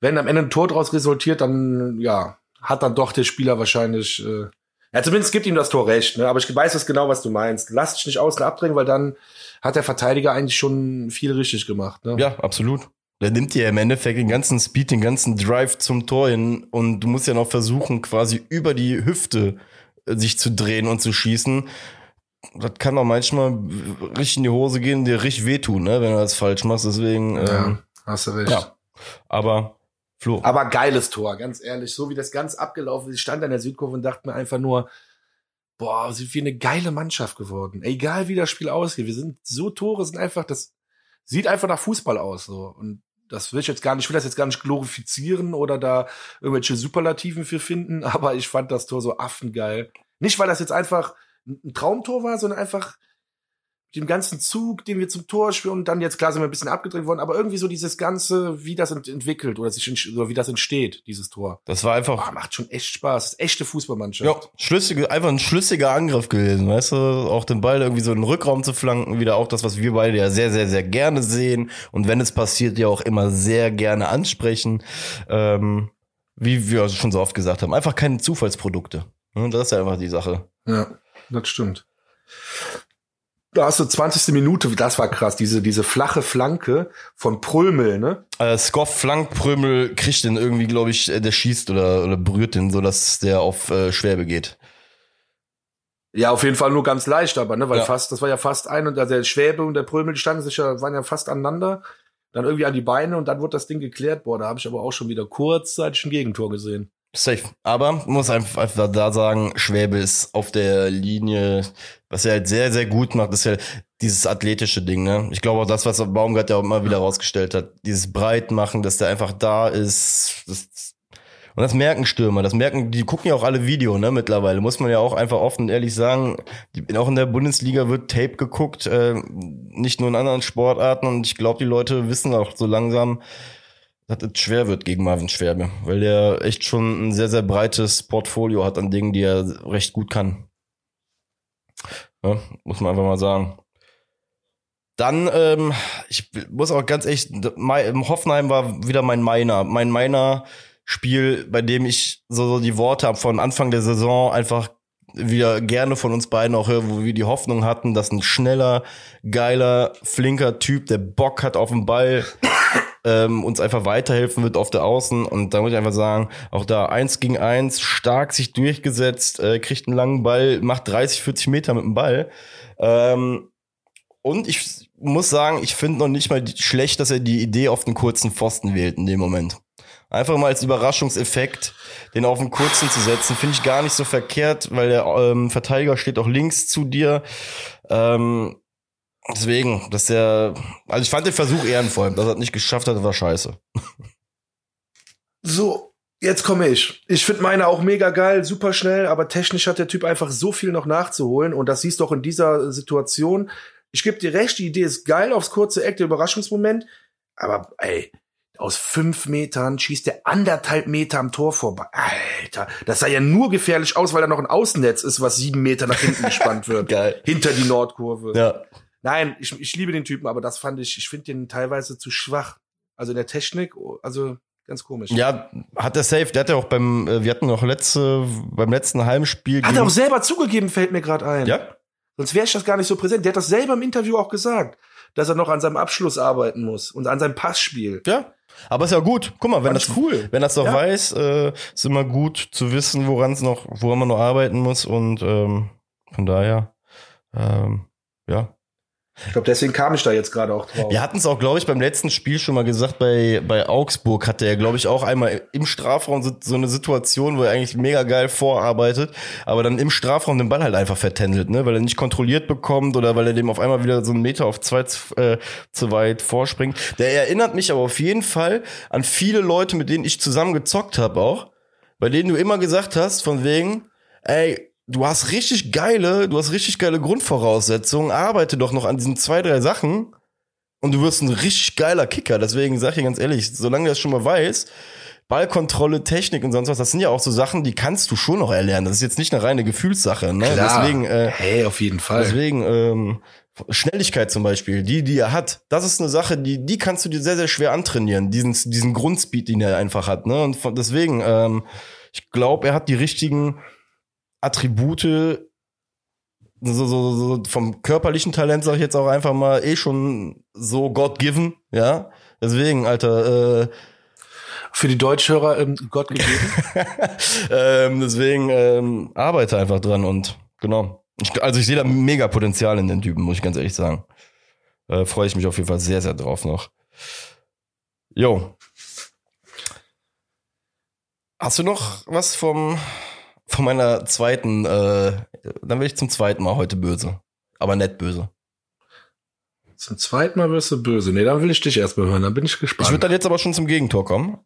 wenn am Ende ein Tor daraus resultiert, dann ja, hat dann doch der Spieler wahrscheinlich, äh, ja zumindest gibt ihm das Tor recht, ne? aber ich weiß das genau, was du meinst. Lass dich nicht außen abdrängen, weil dann hat der Verteidiger eigentlich schon viel richtig gemacht. Ne? Ja, absolut. Der nimmt dir im Endeffekt den ganzen Speed, den ganzen Drive zum Tor hin und du musst ja noch versuchen, quasi über die Hüfte äh, sich zu drehen und zu schießen das kann auch manchmal richtig in die Hose gehen, dir richtig wehtun, ne, wenn du das falsch machst. Deswegen. Ja, ähm, hast du recht. Ja. Aber Flo. Aber geiles Tor, ganz ehrlich. So wie das ganz abgelaufen ist. Ich stand an der Südkurve und dachte mir einfach nur, boah, sind wir eine geile Mannschaft geworden. Egal wie das Spiel ausgeht. Wir sind so Tore, sind einfach, das sieht einfach nach Fußball aus, so. Und das will ich jetzt gar nicht, ich will das jetzt gar nicht glorifizieren oder da irgendwelche Superlativen für finden, (laughs) aber ich fand das Tor so affengeil. Nicht, weil das jetzt einfach ein Traumtor war, sondern einfach den ganzen Zug, den wir zum Tor spielen und dann jetzt klar sind wir ein bisschen abgedreht worden, aber irgendwie so dieses ganze, wie das entwickelt oder sich oder wie das entsteht, dieses Tor. Das war einfach oh, macht schon echt Spaß, echte Fußballmannschaft. Ja, schlüssige, einfach ein schlüssiger Angriff gewesen, weißt du, auch den Ball irgendwie so in den Rückraum zu flanken, wieder auch das, was wir beide ja sehr sehr sehr gerne sehen und wenn es passiert ja auch immer sehr gerne ansprechen, ähm, wie wir schon so oft gesagt haben, einfach keine Zufallsprodukte. Das ist ja einfach die Sache. Ja das stimmt. Da hast du 20. Minute, das war krass, diese, diese flache Flanke von Prömel, ne? Äh, Skoff Flank, Prömel kriegt den irgendwie, glaube ich, äh, der schießt oder, oder berührt den, so dass der auf äh, Schwerbe geht. Ja, auf jeden Fall nur ganz leicht, aber, ne, weil ja. fast, das war ja fast ein und also der Schwäbe und der Prömel, die standen sich ja, waren ja fast aneinander, dann irgendwie an die Beine und dann wurde das Ding geklärt. Boah, da habe ich aber auch schon wieder kurzzeitig ein Gegentor gesehen. Safe. Aber muss einfach, einfach da sagen, Schwäbe ist auf der Linie, was er halt sehr, sehr gut macht, ist ja dieses athletische Ding, ne? Ich glaube auch das, was Baumgart ja auch immer wieder rausgestellt hat, dieses Breitmachen, dass der einfach da ist. Das, und das merken Stürmer, das merken, die gucken ja auch alle Video, ne, mittlerweile. Muss man ja auch einfach offen und ehrlich sagen, die, auch in der Bundesliga wird Tape geguckt, äh, nicht nur in anderen Sportarten. Und ich glaube, die Leute wissen auch so langsam, dass es schwer wird gegen Marvin Schwerbe, weil der echt schon ein sehr, sehr breites Portfolio hat an Dingen, die er recht gut kann. Ja, muss man einfach mal sagen. Dann, ähm, ich muss auch ganz echt, Hoffenheim war wieder mein Meiner. Mein Meiner Spiel, bei dem ich so, so die Worte habe von Anfang der Saison einfach wieder gerne von uns beiden auch höre, wo wir die Hoffnung hatten, dass ein schneller, geiler, flinker Typ, der Bock hat auf den Ball, ähm, uns einfach weiterhelfen wird auf der Außen. Und da muss ich einfach sagen, auch da eins gegen eins, stark sich durchgesetzt, äh, kriegt einen langen Ball, macht 30, 40 Meter mit dem Ball. Ähm, und ich muss sagen, ich finde noch nicht mal schlecht, dass er die Idee auf den kurzen Pfosten wählt in dem Moment. Einfach mal als Überraschungseffekt, den auf den kurzen zu setzen, finde ich gar nicht so verkehrt, weil der ähm, Verteidiger steht auch links zu dir. Ähm, deswegen, dass der, also ich fand den Versuch ehrenvoll, dass er es nicht geschafft hat, war scheiße. So, Jetzt komme ich. Ich finde meine auch mega geil, super schnell, aber technisch hat der Typ einfach so viel noch nachzuholen und das siehst du auch in dieser Situation. Ich gebe dir recht, die Idee ist geil aufs kurze Eck, der Überraschungsmoment. Aber ey, aus fünf Metern schießt der anderthalb Meter am Tor vorbei. Alter, das sah ja nur gefährlich aus, weil da noch ein Außennetz ist, was sieben Meter nach hinten gespannt wird. (laughs) geil. Hinter die Nordkurve. Ja. Nein, ich, ich liebe den Typen, aber das fand ich, ich finde den teilweise zu schwach. Also in der Technik, also ganz komisch. Ja, hat er safe. Der hat ja auch beim, äh, wir hatten noch letzte, beim letzten Heimspiel. Hat er auch selber zugegeben, fällt mir gerade ein. Ja. Sonst wäre ich das gar nicht so präsent. Der hat das selber im Interview auch gesagt, dass er noch an seinem Abschluss arbeiten muss und an seinem Passspiel. Ja. Aber ist ja gut. Guck mal, wenn Fand das cool. wenn das doch Ja. weiß, äh, ist immer gut zu wissen, woran es noch, woran man noch arbeiten muss und ähm, von daher, ähm, ja. Ich glaube, deswegen kam ich da jetzt gerade auch drauf. Wir hatten es auch, glaube ich, beim letzten Spiel schon mal gesagt, bei, bei Augsburg hatte er, glaube ich, auch einmal im Strafraum so, so eine Situation, wo er eigentlich mega geil vorarbeitet, aber dann im Strafraum den Ball halt einfach vertändelt, ne? weil er nicht kontrolliert bekommt oder weil er dem auf einmal wieder so einen Meter auf zwei äh, zu weit vorspringt. Der erinnert mich aber auf jeden Fall an viele Leute, mit denen ich zusammen gezockt habe auch, bei denen du immer gesagt hast, von wegen, ey, du hast richtig geile, du hast richtig geile Grundvoraussetzungen, arbeite doch noch an diesen zwei, drei Sachen und du wirst ein richtig geiler Kicker. Deswegen sag ich dir ganz ehrlich, solange du das schon mal weißt, Ballkontrolle, Technik und sonst was, das sind ja auch so Sachen, die kannst du schon noch erlernen. Das ist jetzt nicht eine reine Gefühlssache. Ne? Klar. Deswegen, äh, hey, auf jeden Fall. deswegen ähm, Schnelligkeit zum Beispiel, die, die er hat, das ist eine Sache, die, die kannst du dir sehr, sehr schwer antrainieren. Diesen, diesen Grundspeed, den er einfach hat. Ne? Und von, deswegen, ähm, ich glaube, er hat die richtigen Attribute so, so, so vom körperlichen Talent, sag ich jetzt auch einfach mal, eh schon so God-given, ja. Deswegen, Alter, äh, Für die Deutschhörer ähm, Gott gegeben. (laughs) ähm, deswegen ähm, arbeite einfach dran und genau. Ich, also ich sehe da mega Potenzial in den Typen, muss ich ganz ehrlich sagen. Äh, Freue ich mich auf jeden Fall sehr, sehr drauf noch. Jo. Hast du noch was vom von meiner zweiten, äh, dann will ich zum zweiten Mal heute böse. Aber nett böse. Zum zweiten Mal wirst du böse. Nee, dann will ich dich erst mal hören. Dann bin ich Ich gespannt. würde dann jetzt aber schon zum Gegentor kommen.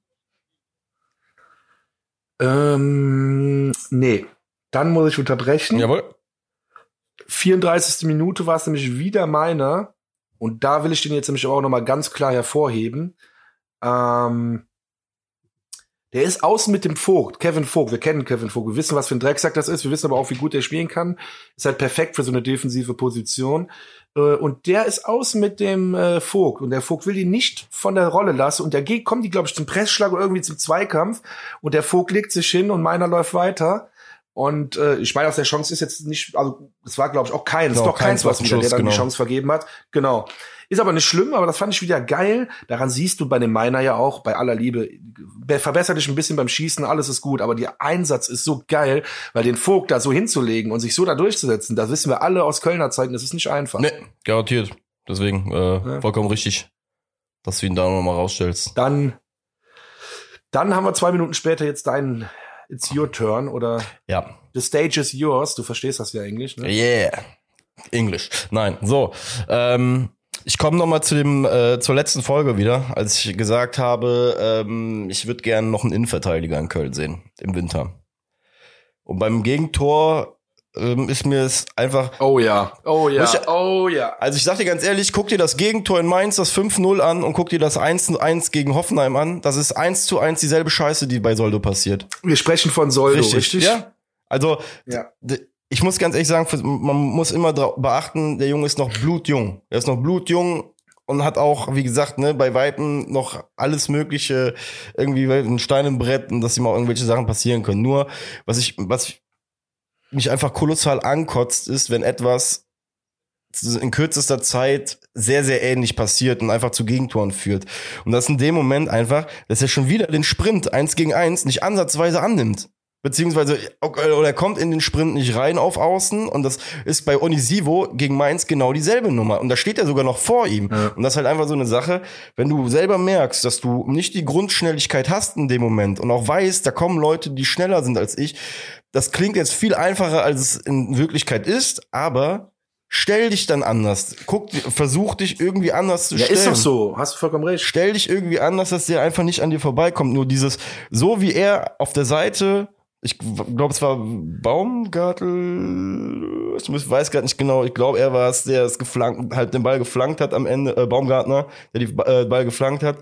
ähm, nee. Dann muss ich unterbrechen. Jawohl. 34. Minute war es nämlich wieder meiner. Und da will ich den jetzt nämlich auch nochmal ganz klar hervorheben. Ähm, der ist außen mit dem Vogt, Kevin Vogt. Wir kennen Kevin Vogt. Wir wissen, was für ein Drecksack das ist. Wir wissen aber auch, wie gut er spielen kann. Ist halt perfekt für so eine defensive Position. Äh, Und der ist außen mit dem äh, Vogt. Und der Vogt will ihn nicht von der Rolle lassen. Und der geht, kommt die, glaube ich, zum Pressschlag oder irgendwie zum Zweikampf. Und der Vogt legt sich hin und meiner läuft weiter. Und äh, ich meine, aus der Chance ist jetzt nicht, also es war, glaube ich, auch keins, Genau, doch keins, keins was wieder, der dann genau. die Chance vergeben hat. Genau. Ist aber nicht schlimm, aber das fand ich wieder geil. Daran siehst du bei dem Miner ja auch, bei aller Liebe, be- verbessert dich ein bisschen beim Schießen, alles ist gut, aber der Einsatz ist so geil, weil den Vogt da so hinzulegen und sich so da durchzusetzen, das wissen wir alle aus Kölner Zeiten, das ist nicht einfach. Nee, garantiert. Deswegen, äh, Ja. vollkommen richtig, dass du ihn da nochmal rausstellst. Dann, dann haben wir zwei Minuten später jetzt deinen It's your turn oder Ja. The stage is yours. Du verstehst das ja Englisch, ne? Yeah. Englisch. Nein. So. Ähm, ich komme noch mal zu dem äh, zur letzten Folge wieder, als ich gesagt habe, ähm, ich würde gerne noch einen Innenverteidiger in Köln sehen im Winter. Und beim Gegentor ähm, ist mir es einfach Oh ja, oh ja, ich- oh ja. also ich sag dir ganz ehrlich, guck dir das Gegentor in Mainz, das 5-0 an und guck dir das 1-1 gegen Hoffenheim an. Das ist 1 zu 1 dieselbe Scheiße, die bei Soldo passiert. Wir sprechen von Soldo, richtig? Ja. Also, Ja. Ich muss ganz ehrlich sagen, man muss immer beachten, der Junge ist noch blutjung. Er ist noch blutjung und hat auch, wie gesagt, ne, bei Weitem noch alles Mögliche, irgendwie ein Stein im Brett und dass ihm auch irgendwelche Sachen passieren können. Nur, was ich, was ich, mich einfach kolossal ankotzt, ist, wenn etwas in kürzester Zeit sehr, sehr ähnlich passiert und einfach zu Gegentoren führt. Und das in dem Moment einfach, dass er schon wieder den Sprint eins gegen eins nicht ansatzweise annimmt. Beziehungsweise, oder er kommt in den Sprint nicht rein auf Außen und das ist bei Onisivo gegen Mainz genau dieselbe Nummer. Und da steht er sogar noch vor ihm. Ja. Und das ist halt einfach so eine Sache, wenn du selber merkst, dass du nicht die Grundschnelligkeit hast in dem Moment und auch weißt, da kommen Leute, die schneller sind als ich. Das klingt jetzt viel einfacher, als es in Wirklichkeit ist, aber Stell dich dann anders. Guck, versuch dich irgendwie anders zu ja, stellen. Ja, ist doch so. Hast du vollkommen recht. Stell dich irgendwie anders, dass der einfach nicht an dir vorbeikommt. Nur dieses, so wie er auf der Seite, ich glaube, es war Baumgartel, ich weiß gar nicht genau, ich glaube, er war es, der es geflankt, halt den Ball geflankt hat am Ende, äh, Baumgartner, der die äh, Ball geflankt hat.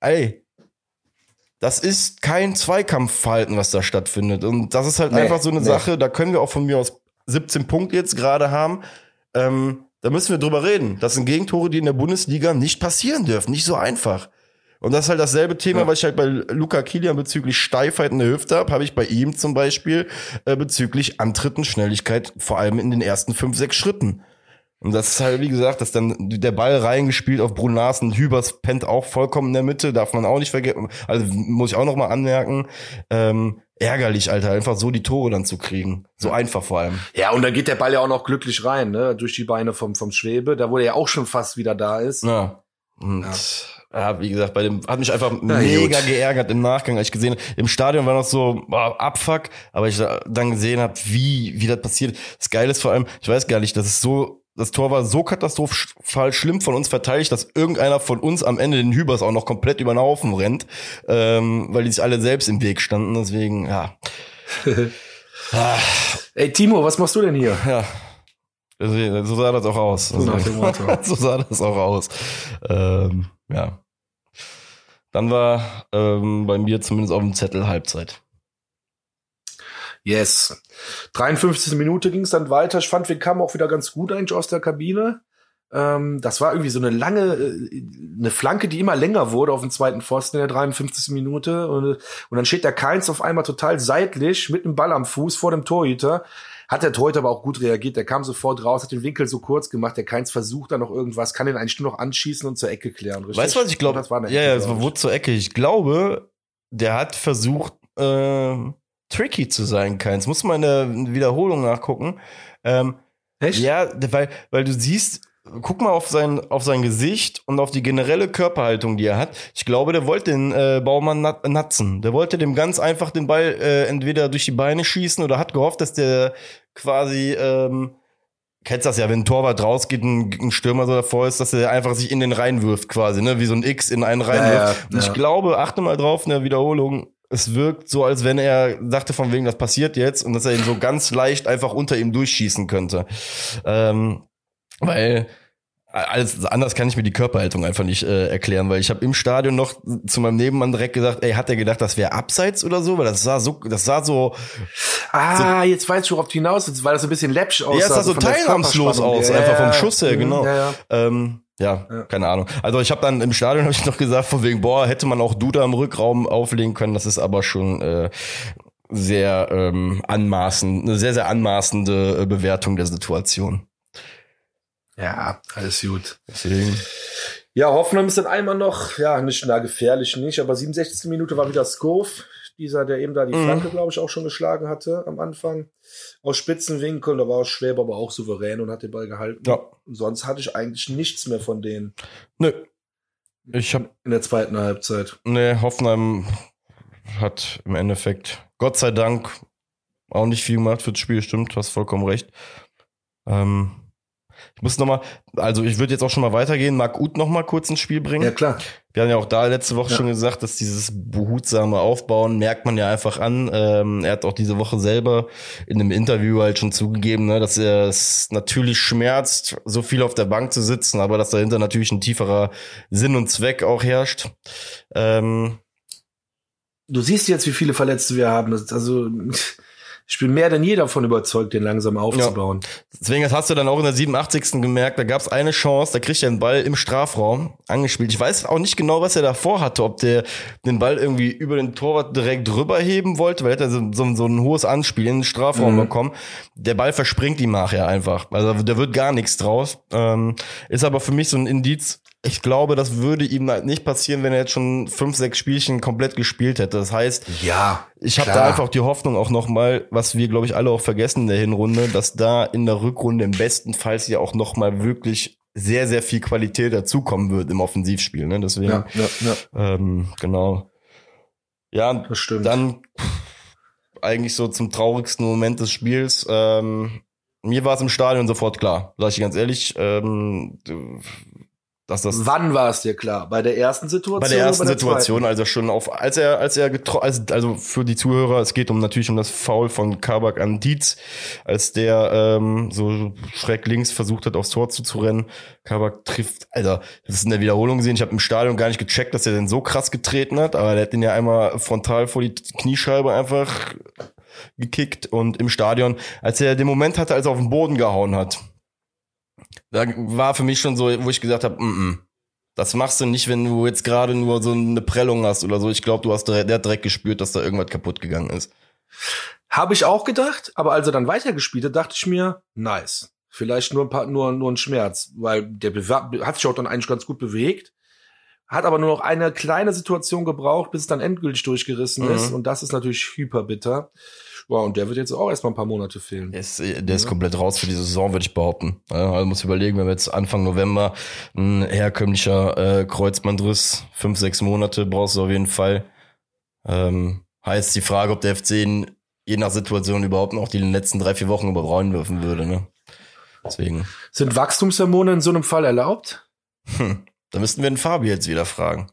Ey, das ist kein Zweikampfverhalten, was da stattfindet. Und das ist halt nee, einfach so eine nee. Sache, da können wir auch von mir aus 17 Punkte jetzt gerade haben ähm, da müssen wir drüber reden. Das sind Gegentore, die in der Bundesliga nicht passieren dürfen. Nicht so einfach. Und das ist halt dasselbe Thema, ja. was ich halt bei Luca Kilian bezüglich Steifheit in der Hüfte habe, habe ich bei ihm zum Beispiel äh, bezüglich Antritten, Schnelligkeit, vor allem in den ersten fünf, sechs Schritten. Und das ist halt, wie gesagt, dass dann der Ball reingespielt auf Bruno Larsen. Hübers pennt auch vollkommen in der Mitte, darf man auch nicht vergessen. Also muss ich auch noch mal anmerken. Ähm, ärgerlich, Alter, einfach so die Tore dann zu kriegen. So einfach vor allem. Ja, und dann geht der Ball ja auch noch glücklich rein, ne? Durch die Beine vom, vom Schwebe, da wo er ja auch schon fast wieder da ist. Ja. Und ja. Ja wie gesagt, bei dem hat mich einfach ja, mega gut. geärgert im Nachgang, als ich gesehen im Stadion war noch so boah, Abfuck, aber ich dann gesehen habe, wie wie das passiert. Das Geile ist vor allem, ich weiß gar nicht, das ist so das Tor war so katastrophal schlimm von uns verteidigt, dass irgendeiner von uns am Ende den Hübers auch noch komplett über den Haufen rennt, ähm, weil die sich alle selbst im Weg standen. Deswegen, ja. (laughs) ah. Ey, Timo, was machst du denn hier? Ja. So sah das auch aus. So, also, (laughs) so sah das auch aus. Ähm, ja. Dann war ähm, bei mir zumindest auf dem Zettel Halbzeit. Yes. 53. Minute ging es dann weiter. Ich fand, wir kamen auch wieder ganz gut eigentlich aus der Kabine. Ähm, das war irgendwie so eine lange, äh, eine Flanke, die immer länger wurde auf dem zweiten Pfosten in der 53. Minute. Und, und dann steht der Keins auf einmal total seitlich mit dem Ball am Fuß vor dem Torhüter. Hat der Torhüter aber auch gut reagiert. Der kam sofort raus, hat den Winkel so kurz gemacht. Der Keins versucht da noch irgendwas, kann den eigentlich nur noch anschießen und zur Ecke klären. Richtig? Weißt du, was ich glaube? Ja, ja, es wurde zur Ecke. Ich glaube, der hat versucht, äh, tricky zu sein, keins. Muss man in der Wiederholung nachgucken. Ähm, Echt? Ja, weil, weil du siehst, guck mal auf sein, auf sein Gesicht und auf die generelle Körperhaltung, die er hat. Ich glaube, der wollte den äh, Baumann nat natzen. Der wollte dem ganz einfach den Ball äh, entweder durch die Beine schießen oder hat gehofft, dass der quasi, ähm, kennst das ja, wenn ein Torwart rausgeht, ein, ein Stürmer so davor ist, dass er einfach sich in den reinwirft quasi, ne, wie so ein X in einen reinwirft. Ja, ja, und ich glaube, achte mal drauf in der Wiederholung, es wirkt so, als wenn er dachte von wegen, das passiert jetzt und dass er ihn so ganz leicht einfach unter ihm durchschießen könnte. Ähm, weil alles anders kann ich mir die Körperhaltung einfach nicht äh, erklären, weil ich habe im Stadion noch zu meinem Nebenmann direkt gesagt, ey, hat er gedacht, das wäre abseits oder so, weil das sah so, das sah so. Ah, so, jetzt weißt du, worauf du hinaus willst, weil das ein bisschen läppsch aussah. Ja, es sah so teilnahmslos aus, ja, einfach vom Schuss her, mhm, genau. Ja, ja. Ähm, ja, ja, keine Ahnung. Also ich habe dann im Stadion (laughs) habe ich noch gesagt, von wegen, boah, hätte man auch Duda im Rückraum auflegen können. Das ist aber schon äh, sehr ähm, anmaßend, eine sehr, sehr anmaßende äh, Bewertung der Situation. Ja, alles gut. Deswegen. Ja, Hoffenheim ist dann einmal noch, ja, nicht na gefährlich nicht, aber 67. Minute war wieder Skov, dieser, der eben da die mhm. Flanke, glaube ich, auch schon geschlagen hatte am Anfang. Aus Spitzenwinkel, da war auch Schwäber aber auch souverän und hat den Ball gehalten. Ja. Und sonst hatte ich eigentlich nichts mehr von denen. Nö. Ich habe in der zweiten Halbzeit. Nee, Hoffenheim hat im Endeffekt, Gott sei Dank, auch nicht viel gemacht fürs Spiel, stimmt, hast vollkommen recht. Ähm, ich muss noch mal, also ich würde jetzt auch schon mal weitergehen, Marc Uth noch mal kurz ins Spiel bringen. Ja, klar. Wir haben ja auch da letzte Woche ja. schon gesagt, dass dieses behutsame Aufbauen merkt man ja einfach an. Ähm, er hat auch diese Woche selber in einem Interview halt schon zugegeben, ne, dass er es natürlich schmerzt, so viel auf der Bank zu sitzen, aber dass dahinter natürlich ein tieferer Sinn und Zweck auch herrscht. Ähm, du siehst jetzt, wie viele Verletzte wir haben. Also ich bin mehr denn je davon überzeugt, den langsam aufzubauen. Ja. Deswegen das hast du dann auch in der 87. gemerkt, da gab es eine Chance, da kriegt er den Ball im Strafraum angespielt. Ich weiß auch nicht genau, was er davor hatte, ob der den Ball irgendwie über den Torwart direkt drüber heben wollte, weil er hat so, so, so ein hohes Anspiel in den Strafraum mhm. bekommen. Der Ball verspringt ihm nachher einfach. Also da wird gar nichts draus. Ähm, ist aber für mich so ein Indiz, ich glaube, das würde ihm halt nicht passieren, wenn er jetzt schon fünf, sechs Spielchen komplett gespielt hätte. Das heißt, ja, ich habe da einfach die Hoffnung auch nochmal, was wir, glaube ich, alle auch vergessen in der Hinrunde, dass da in der Rückrunde im besten Fall ja auch nochmal wirklich sehr, sehr viel Qualität dazukommen wird im Offensivspiel. Ne? Deswegen, ja, ja, ja. Ähm, genau. Ja, das stimmt. dann eigentlich so zum traurigsten Moment des Spiels. Ähm, mir war es im Stadion sofort klar, sag ich ganz ehrlich. Ähm, dass das Wann war es dir klar? Bei der ersten Situation? Bei der ersten bei der Situation, zweiten? also schon auf, als er, als er getro also, also für die Zuhörer, es geht um natürlich um das Foul von Kabak an Dietz, als der ähm, so schräg links versucht hat, aufs Tor zuzurennen. Kabak trifft, Alter, das ist in der Wiederholung gesehen. Ich habe im Stadion gar nicht gecheckt, dass er den so krass getreten hat, aber der hat den ja einmal frontal vor die Kniescheibe einfach gekickt und im Stadion, als er den Moment hatte, als er auf den Boden gehauen hat da war für mich schon so, wo ich gesagt habe, mm -mm, das machst du nicht, wenn du jetzt gerade nur so eine Prellung hast oder so. Ich glaube, du hast der hat direkt gespürt, dass da irgendwas kaputt gegangen ist. Habe ich auch gedacht, aber als er dann weitergespielt hat, dachte ich mir, nice. Vielleicht nur ein paar, nur, nur ein Schmerz, weil der hat sich auch dann eigentlich ganz gut bewegt, hat aber nur noch eine kleine Situation gebraucht, bis es dann endgültig durchgerissen mhm. ist und das ist natürlich hyperbitter. Ja, und der wird jetzt auch erstmal ein paar Monate fehlen. Der ist, der ist komplett raus für die Saison, würde ich behaupten. Ja, also muss überlegen, wenn wir jetzt Anfang November ein herkömmlicher äh, Kreuzbandriss, fünf, sechs Monate brauchst du auf jeden Fall. Ähm, heißt die Frage, ob der FC in, je nach Situation überhaupt noch die letzten drei, vier Wochen überrollen dürfen würde. Ne? Deswegen. Sind Wachstumshormone in so einem Fall erlaubt? Hm, da müssten wir den Fabi jetzt wieder fragen.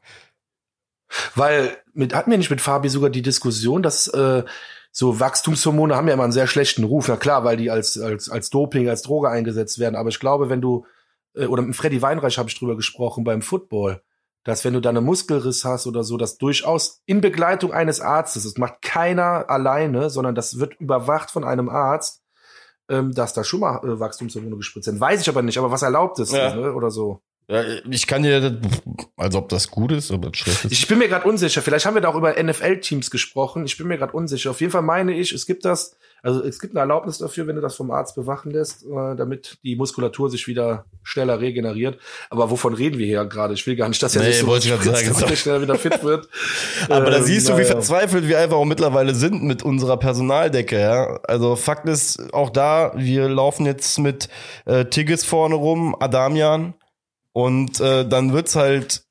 Weil mit, hatten wir nicht mit Fabi sogar die Diskussion, dass äh, so Wachstumshormone haben ja immer einen sehr schlechten Ruf, ja klar, weil die als, als, als Doping, als Droge eingesetzt werden. Aber ich glaube, wenn du, äh, oder mit Freddy Weinreich habe ich drüber gesprochen beim Football, dass wenn du da einen Muskelriss hast oder so, dass durchaus in Begleitung eines Arztes, das macht keiner alleine, sondern das wird überwacht von einem Arzt, ähm, dass da schon mal äh, Wachstumshormone gespritzt sind. Weiß ich aber nicht, aber was erlaubt ist ja. ne, oder so. Ja, ich kann dir, also ob das gut ist, das schlecht ist. Ich bin mir gerade unsicher. Vielleicht haben wir da auch über NFL-Teams gesprochen. Ich bin mir gerade unsicher. Auf jeden Fall meine ich, es gibt das, also es gibt eine Erlaubnis dafür, wenn du das vom Arzt bewachen lässt, äh, damit die Muskulatur sich wieder schneller regeneriert. Aber wovon reden wir hier gerade? Ich will gar nicht, dass er nee, so wollte ich sagen, damit er schneller wieder fit (laughs) wird. Aber ähm, da siehst du, wie verzweifelt wir einfach auch mittlerweile sind mit unserer Personaldecke. Ja? Also Fakt ist auch da, wir laufen jetzt mit äh, Tigges vorne rum, Adamian und äh, dann wird's halt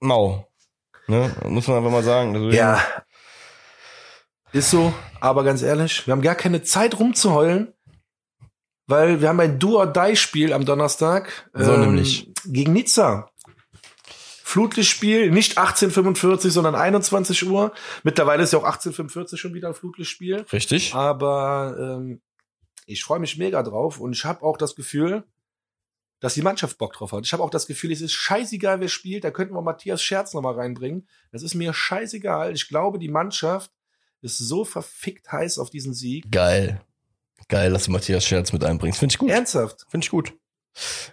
mau. Ne? Muss man einfach mal sagen. Deswegen. Ja. Ist so, aber ganz ehrlich, wir haben gar keine Zeit rumzuheulen, weil wir haben ein Do-or-Die-Spiel am Donnerstag so ähm, nämlich. gegen Nizza. Flutlichtspiel, nicht 1845, sondern 21 Uhr. Mittlerweile ist ja auch 1845 schon wieder ein Flutlichtspiel. Richtig. Aber ähm, ich freue mich mega drauf und ich habe auch das Gefühl, dass die Mannschaft Bock drauf hat. Ich habe auch das Gefühl, es ist scheißegal, wer spielt. Da könnten wir Matthias Scherz nochmal reinbringen. Das ist mir scheißegal. Ich glaube, die Mannschaft ist so verfickt heiß auf diesen Sieg. Geil. Geil, dass du Matthias Scherz mit einbringst. Finde ich gut. Ernsthaft? Finde ich gut.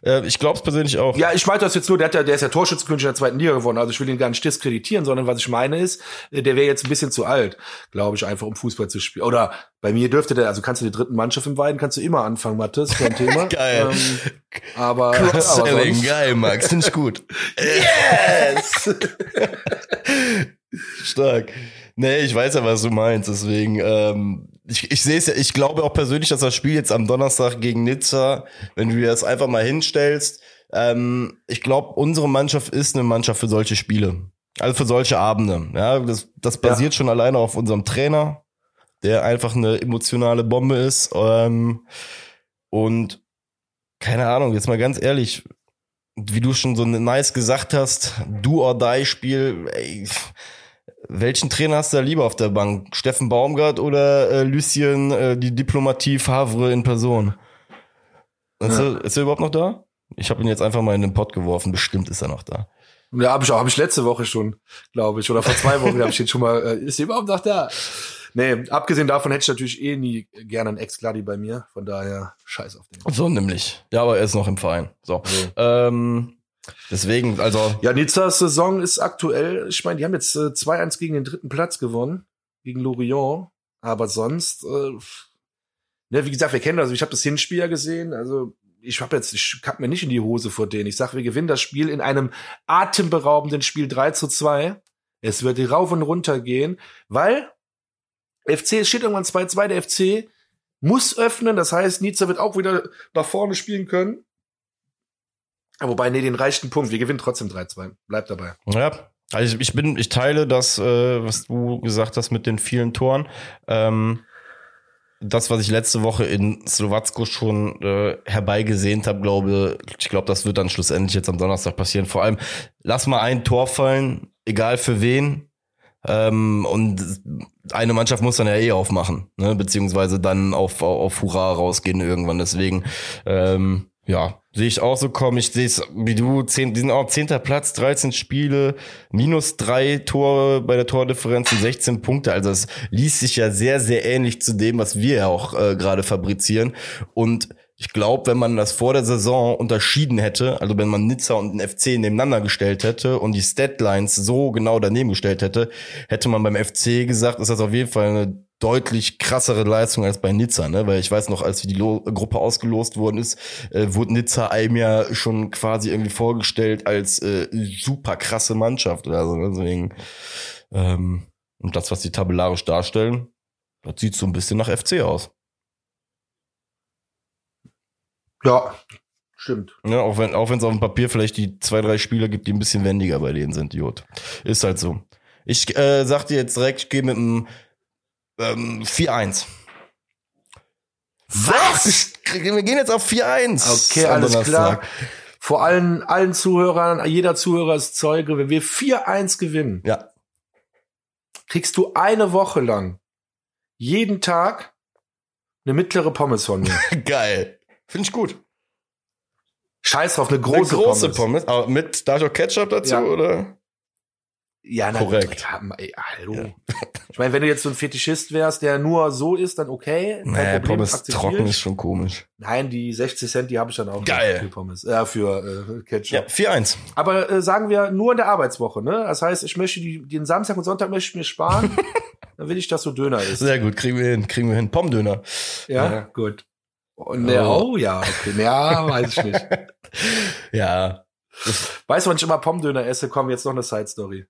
Äh, ich glaube es persönlich auch. Ja, ich meine das jetzt nur, der, hat ja, der ist ja Torschützenkönig in der zweiten Liga geworden. Also ich will ihn gar nicht diskreditieren, sondern was ich meine ist, äh, der wäre jetzt ein bisschen zu alt, glaube ich, einfach um Fußball zu spielen. Oder bei mir dürfte der, also kannst du die dritten Mannschaft im Weiden, kannst du immer anfangen, Mathis, kein Thema. (laughs) geil. Ähm, aber, (laughs) Cross-Selling, geil, Max, (laughs) finde ich gut. yes! Stark. Nee, ich weiß ja, was du meinst, deswegen, ähm, ich, ich sehe es ja, ich glaube auch persönlich, dass das Spiel jetzt am Donnerstag gegen Nizza, wenn du dir das einfach mal hinstellst, ähm, ich glaube, unsere Mannschaft ist eine Mannschaft für solche Spiele. Also für solche Abende. Ja, das, das basiert ja. schon alleine auf unserem Trainer, der einfach eine emotionale Bombe ist. Ähm, und keine Ahnung, jetzt mal ganz ehrlich, wie du schon so nice gesagt hast, do or die Spiel, ey, welchen Trainer hast du da lieber auf der Bank? Steffen Baumgart oder äh, Lucien, äh, die Diplomatie Favre in Person? Ist, ja. er, ist er überhaupt noch da? Ich habe ihn jetzt einfach mal in den Pott geworfen. Bestimmt ist er noch da. Ja, habe ich auch, habe ich letzte Woche schon, glaube ich, oder vor zwei Wochen habe ich ihn schon mal. Äh, ist er überhaupt noch da? Nee, abgesehen davon hätte ich natürlich eh nie gerne einen Ex-Gladi bei mir. Von daher, scheiß auf den. So nämlich. Ja, aber er ist noch im Verein. So. Nee. Ähm, deswegen, also. Ja, Nizzas Saison ist aktuell, ich meine, die haben jetzt äh, 2-1 gegen den dritten Platz gewonnen, gegen Lorient. Aber sonst, äh, ne, wie gesagt, wir kennen das. Ich habe das Hinspiel ja gesehen. Also ich habe jetzt, ich kack mir nicht in die Hose vor denen. Ich sage, wir gewinnen das Spiel in einem atemberaubenden Spiel 3 zu 2. Es wird rauf und runter gehen, weil FC, es steht irgendwann 2-2, der FC muss öffnen. Das heißt, Nizza wird auch wieder nach vorne spielen können. Wobei, nee, den reichten Punkt. Wir gewinnen trotzdem 3-2. Bleibt dabei. Ja. Also ich bin, ich teile das, äh, was du gesagt hast mit den vielen Toren. Ähm, das, was ich letzte Woche in Slowacko schon äh, herbeigesehnt habe, glaube ich, glaube, das wird dann schlussendlich jetzt am Donnerstag passieren. Vor allem, lass mal ein Tor fallen, egal für wen. Ähm, und eine Mannschaft muss dann ja eh aufmachen, ne? beziehungsweise dann auf, auf, auf Hurra rausgehen irgendwann. Deswegen, ähm, ja, sehe ich auch so kommen. Ich sehe es wie du, zehn, die sind auch zehnter Platz, 13 Spiele, minus drei Tore bei der Tordifferenz und 16 Punkte. Also es liest sich ja sehr, sehr ähnlich zu dem, was wir auch äh, gerade fabrizieren. Und ich glaube, wenn man das vor der Saison unterschieden hätte, also wenn man Nizza und den FC nebeneinander gestellt hätte und die Statlines so genau daneben gestellt hätte, hätte man beim FC gesagt, ist das auf jeden Fall eine deutlich krassere Leistung als bei Nizza, ne? Weil ich weiß noch, als die Lo Gruppe ausgelost worden ist, äh, wurde Nizza einem ja schon quasi irgendwie vorgestellt als äh, super krasse Mannschaft oder so. ne? Deswegen ähm, und das, was die tabellarisch darstellen, das sieht so ein bisschen nach FC aus. Ja, stimmt. Ja, auch wenn auch wenn es auf dem Papier vielleicht die zwei, drei Spieler gibt, die ein bisschen wendiger bei denen sind, Jod. Ist halt so. Ich äh, sag dir jetzt direkt, ich gehe mit einem ähm, 4-1. Was? Wir gehen jetzt auf 4-1. Okay, alles klar. Vor allen, allen Zuhörern, jeder Zuhörer ist Zeuge, wenn wir 4-1 gewinnen, Ja. kriegst du eine Woche lang jeden Tag eine mittlere Pommes von mir. (laughs) Geil. Finde ich gut. Scheiß drauf, eine Große, eine große Pommes. Pommes. Aber mit, da ist auch Ketchup dazu, Ja. oder? Ja, na, Korrekt. Ja, ey, hallo. Ja. Ich meine, wenn du jetzt so ein Fetischist wärst, der nur so ist, dann okay. Kein Naja, Problem, Pommes trocken ist schon komisch. Nein, die 60 Cent, die habe ich dann auch Geil. für Pommes, äh, für äh, Ketchup. Ja, 4-1. Aber äh, sagen wir nur in der Arbeitswoche, ne? Das heißt, ich möchte die, den Samstag und Sonntag möchte ich mir sparen. (laughs) dann will ich, dass so Döner ist. Sehr gut, kriegen wir hin, kriegen wir hin. Pommdöner. Ja, Ja. gut. Ne, Oh. oh ja, okay. Ja, weiß ich nicht. (laughs) Ja. Weißt du, wann ich immer Pommdöner esse? Komm, jetzt noch eine Side Story.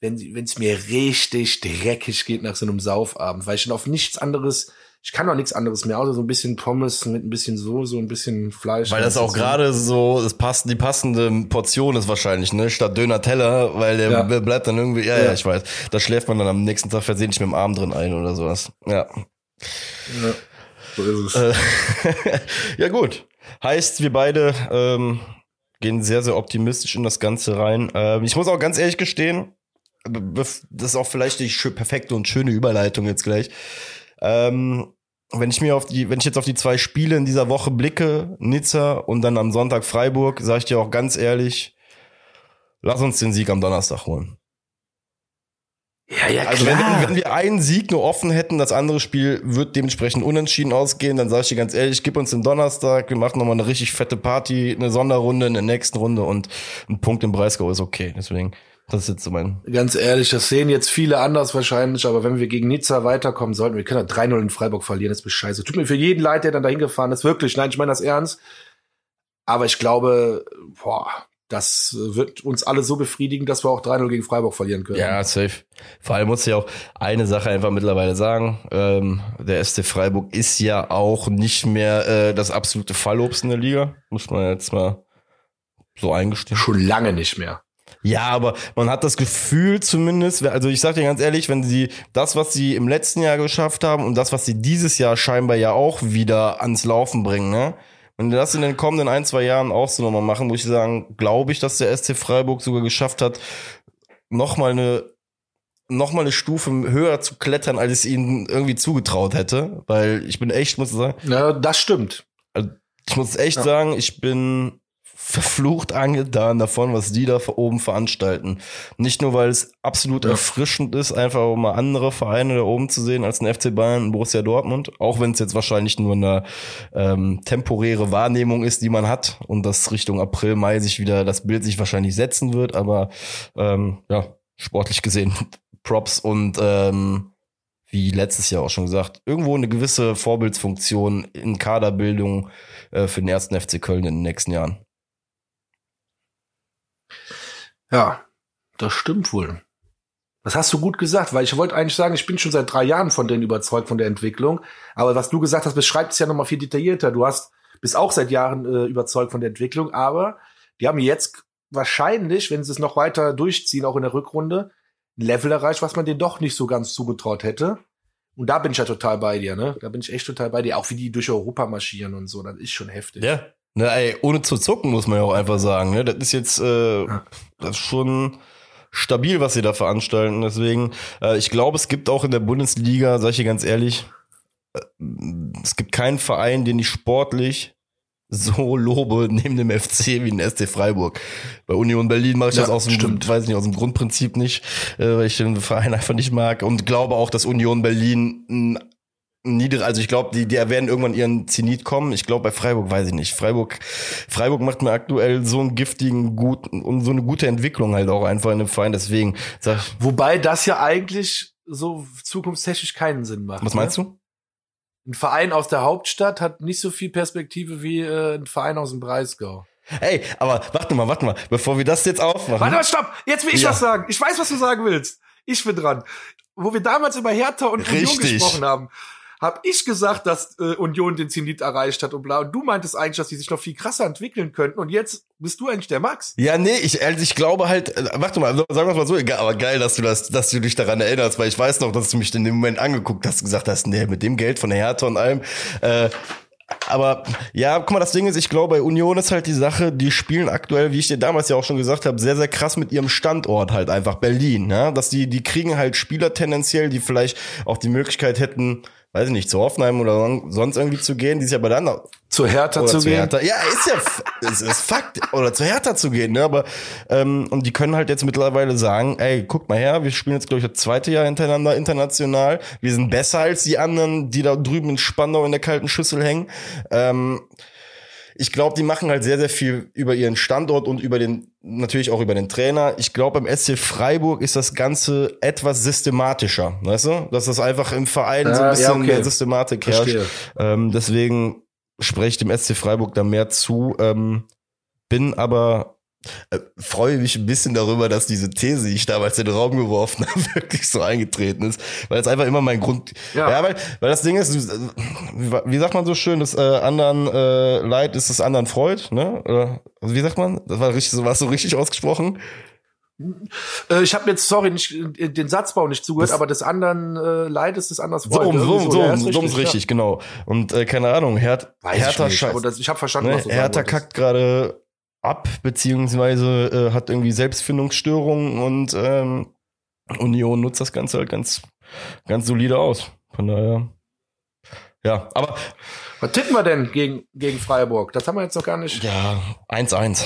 Wenn es mir richtig dreckig geht nach so einem Saufabend, weil ich schon auf nichts anderes, ich kann doch nichts anderes mehr, außer so ein bisschen Pommes mit ein bisschen Soße ein bisschen Fleisch. Weil das auch gerade so, das passt, die passende Portion ist wahrscheinlich, ne? Statt Döner-Teller, weil der Ja. bleibt dann irgendwie, ja, ja, Ja. ich weiß. Da schläft man dann am nächsten Tag versehentlich mit dem Arm drin ein oder sowas. Ja. Ja, so ist es. Äh, (laughs) ja, gut. Heißt, wir beide ähm, gehen sehr, sehr optimistisch in das Ganze rein. Ähm, ich muss auch ganz ehrlich gestehen, das ist auch vielleicht die perfekte und schöne Überleitung jetzt gleich. Ähm, wenn ich mir auf die, wenn ich jetzt auf die zwei Spiele in dieser Woche blicke, Nizza und dann am Sonntag Freiburg, sage ich dir auch ganz ehrlich, lass uns den Sieg am Donnerstag holen. ja, ja, Also wenn, klar. wenn wir einen Sieg nur offen hätten, das andere Spiel wird dementsprechend unentschieden ausgehen, dann sage ich dir ganz ehrlich, gib uns den Donnerstag, wir machen nochmal eine richtig fette Party, eine Sonderrunde in der nächsten Runde und ein Punkt im Breisgau ist okay. Deswegen, das ist jetzt so mein... Ganz ehrlich, das sehen jetzt viele anders wahrscheinlich, aber wenn wir gegen Nizza weiterkommen sollten, wir können ja 3-0 in Freiburg verlieren, das ist scheiße. Tut mir für jeden leid, der dann dahin gefahren ist, wirklich. Nein, ich meine das ernst. Aber ich glaube, boah, das wird uns alle so befriedigen, dass wir auch 3-0 gegen Freiburg verlieren können. Ja, safe. Vor allem muss ich auch eine Sache einfach mittlerweile sagen. Ähm, der SC Freiburg ist ja auch nicht mehr äh, das absolute Fallobst in der Liga. Muss man jetzt mal so eingestehen. Schon lange nicht mehr. Ja, aber man hat das Gefühl zumindest, also ich sag dir ganz ehrlich, wenn sie das, was sie im letzten Jahr geschafft haben und das, was sie dieses Jahr scheinbar ja auch wieder ans Laufen bringen, ne? Wenn die das in den kommenden ein, zwei Jahren auch so nochmal machen, muss ich sagen, glaube ich, dass der SC Freiburg sogar geschafft hat, nochmal eine noch mal eine Stufe höher zu klettern, als ich ihnen irgendwie zugetraut hätte. Weil ich bin echt, muss ich sagen, Ja, das stimmt. ich muss echt Ja. sagen, ich bin verflucht angetan davon, was die da oben veranstalten. Nicht nur, weil es absolut ja. erfrischend ist, einfach um mal andere Vereine da oben zu sehen als ein FC Bayern und Borussia Dortmund, auch wenn es jetzt wahrscheinlich nur eine ähm, temporäre Wahrnehmung ist, die man hat und das Richtung April, Mai sich wieder das Bild sich wahrscheinlich setzen wird, aber ähm, ja, sportlich gesehen (laughs) Props und ähm, wie letztes Jahr auch schon gesagt, irgendwo eine gewisse Vorbildsfunktion in Kaderbildung äh, für den ersten FC Köln in den nächsten Jahren. Ja, das stimmt wohl. Das hast du gut gesagt, weil ich wollte eigentlich sagen, ich bin schon seit drei Jahren von denen überzeugt von der Entwicklung. Aber was du gesagt hast, beschreibt es ja nochmal viel detaillierter. Du hast bist auch seit Jahren äh, überzeugt von der Entwicklung, aber die haben jetzt wahrscheinlich, wenn sie es noch weiter durchziehen, auch in der Rückrunde, ein Level erreicht, was man denen doch nicht so ganz zugetraut hätte. Und da bin ich ja total bei dir, ne? Da bin ich echt total bei dir. Auch wie die durch Europa marschieren und so, das ist schon heftig. Ja. Ne, ey, ohne zu zucken, muss man ja auch einfach sagen. Ne? Das ist jetzt äh, das ist schon stabil, was sie da veranstalten. Deswegen, äh, ich glaube, es gibt auch in der Bundesliga, sag ich dir ganz ehrlich, äh, es gibt keinen Verein, den ich sportlich so (laughs) lobe neben dem FC wie den SC Freiburg. Bei Union Berlin mache ich ja, das aus dem, stimmt. weiß nicht, aus dem Grundprinzip nicht, äh, weil ich den Verein einfach nicht mag und glaube auch, dass Union Berlin ein niedrig, also ich glaube, die, die werden irgendwann ihren Zenit kommen. Ich glaube, bei Freiburg weiß ich nicht. Freiburg, Freiburg macht mir aktuell so einen giftigen, guten und so eine gute Entwicklung halt auch einfach in dem Verein. Deswegen sag ich, Wobei das ja eigentlich so zukunftstechnisch keinen Sinn macht. Was meinst ne? du? ein Verein aus der Hauptstadt hat nicht so viel Perspektive wie äh, ein Verein aus dem Breisgau. Ey, aber warte mal, warte mal, bevor wir das jetzt aufmachen. Warte mal, stopp! Jetzt will ich ja. was sagen. Ich weiß, was du sagen willst. Ich bin dran. Wo wir damals über Hertha und Richtig. Union gesprochen haben, habe ich gesagt, dass äh, Union den Zenit erreicht hat und bla. Und du meintest eigentlich, dass die sich noch viel krasser entwickeln könnten. Und jetzt bist du eigentlich der Max. Ja, nee, ich, also ich glaube halt, äh, warte mal, sagen wir mal so, aber geil, dass du das, dass du dich daran erinnerst, weil ich weiß noch, dass du mich in dem Moment angeguckt hast, gesagt hast, nee, mit dem Geld von der Hertha und allem, äh, aber ja, guck mal, das Ding ist, ich glaube, bei Union ist halt die Sache, die spielen aktuell, wie ich dir damals ja auch schon gesagt habe, sehr, sehr krass mit ihrem Standort halt einfach Berlin. Ja? Dass die, die kriegen halt Spieler tendenziell, die vielleicht auch die Möglichkeit hätten, weiß ich nicht, zu Hoffenheim oder sonst irgendwie zu gehen, die ist ja bei dann zu Hertha zu, zu Hertha. gehen. Ja, ist ja es ist Fakt oder zu Hertha zu gehen, ne, aber ähm, und die können halt jetzt mittlerweile sagen, ey, guck mal her, wir spielen jetzt glaube ich das zweite Jahr hintereinander international, wir sind besser als die anderen, die da drüben in Spandau in der kalten Schüssel hängen. Ähm, ich glaube, die machen halt sehr, sehr viel über ihren Standort und über den, natürlich auch über den Trainer. Ich glaube, beim SC Freiburg ist das Ganze etwas systematischer, weißt du? Dass das einfach im Verein ja, so ein bisschen ja, okay. mehr Systematik herrscht. Ähm, deswegen spreche ich dem SC Freiburg da mehr zu. Ähm, bin aber äh, freue mich ein bisschen darüber, dass diese These, die ich damals in den Raum geworfen (laughs) habe, wirklich so eingetreten ist, weil es einfach immer mein Grund, ja, ja weil, weil das Ding ist, wie sagt man so schön, das äh, anderen äh, Leid ist das anderen Freud, ne? Oder, also wie sagt man? Das war richtig, so war so richtig ausgesprochen. Äh, ich habe jetzt, sorry, nicht äh, den Satzbau nicht zugehört, das aber des anderen äh, Leid ist des anderen Freud. So, so, so, so, ja, so, richtig, richtig, genau. Und äh, keine Ahnung, Herd, Hertha Scheiß. Das, ich habe verstanden, ne, was du Hertha kackt gerade ab, beziehungsweise äh, hat irgendwie Selbstfindungsstörungen und ähm, Union nutzt das Ganze halt ganz, ganz solide aus. Von daher. Ja, aber. Was tippen wir denn gegen, gegen Freiburg? Das haben wir jetzt noch gar nicht. Ja, 1-1.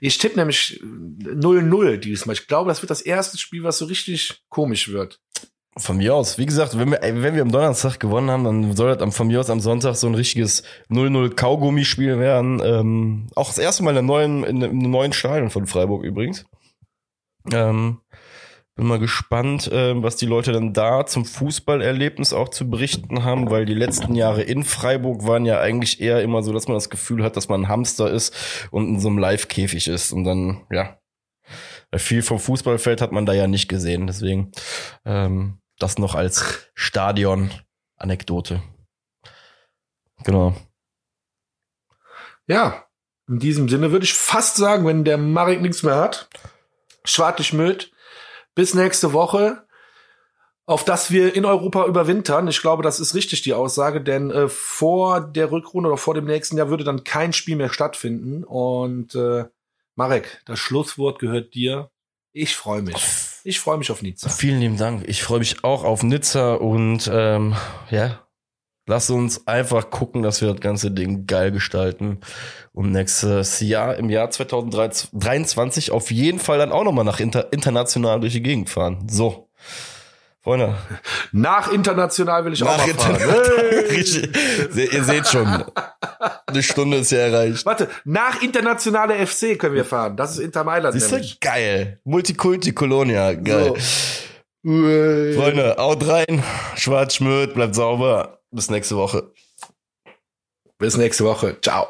Ich tippe nämlich 0-0 diesmal. Ich glaube, das wird das erste Spiel, was so richtig komisch wird. Von mir aus. Wie gesagt, wenn wir, wenn wir am Donnerstag gewonnen haben, dann soll das von mir aus am Sonntag so ein richtiges 0-0 Kaugummispiel werden. Ähm, auch das erste Mal in, der neuen, in einem neuen Stadion von Freiburg übrigens. Ähm, bin mal gespannt, äh, was die Leute dann da zum Fußballerlebnis auch zu berichten haben, weil die letzten Jahre in Freiburg waren ja eigentlich eher immer so, dass man das Gefühl hat, dass man ein Hamster ist und in so einem Live-Käfig ist. Und dann, ja, viel vom Fußballfeld hat man da ja nicht gesehen. Deswegen ähm, das noch als Stadion-Anekdote. Genau. Ja, in diesem Sinne würde ich fast sagen, wenn der Marek nichts mehr hat, schwartig Müd, bis nächste Woche, auf dass wir in Europa überwintern. Ich glaube, das ist richtig die Aussage, denn äh, vor der Rückrunde oder vor dem nächsten Jahr würde dann kein Spiel mehr stattfinden. Und äh, Marek, das Schlusswort gehört dir. Ich freue mich. Ich freue mich auf Nizza. Vielen lieben Dank. Ich freue mich auch auf Nizza und ähm, ja, Lass uns einfach gucken, dass wir das ganze Ding geil gestalten. Und nächstes Jahr, im Jahr 2023, auf jeden Fall dann auch nochmal nach inter, international durch die Gegend fahren. So. Freunde. Nach international will ich nach auch mal fahren. Hey. (laughs) Ihr seht schon. Eine Stunde ist ja erreicht. Warte, nach internationale FC können wir fahren. Das ist Inter Mailand. Siehst du? Geil. Multikulti Colonia. Geil. So. Freunde, haut rein. Schwarz schmört, bleibt sauber. Bis nächste Woche. Bis nächste Woche. Ciao.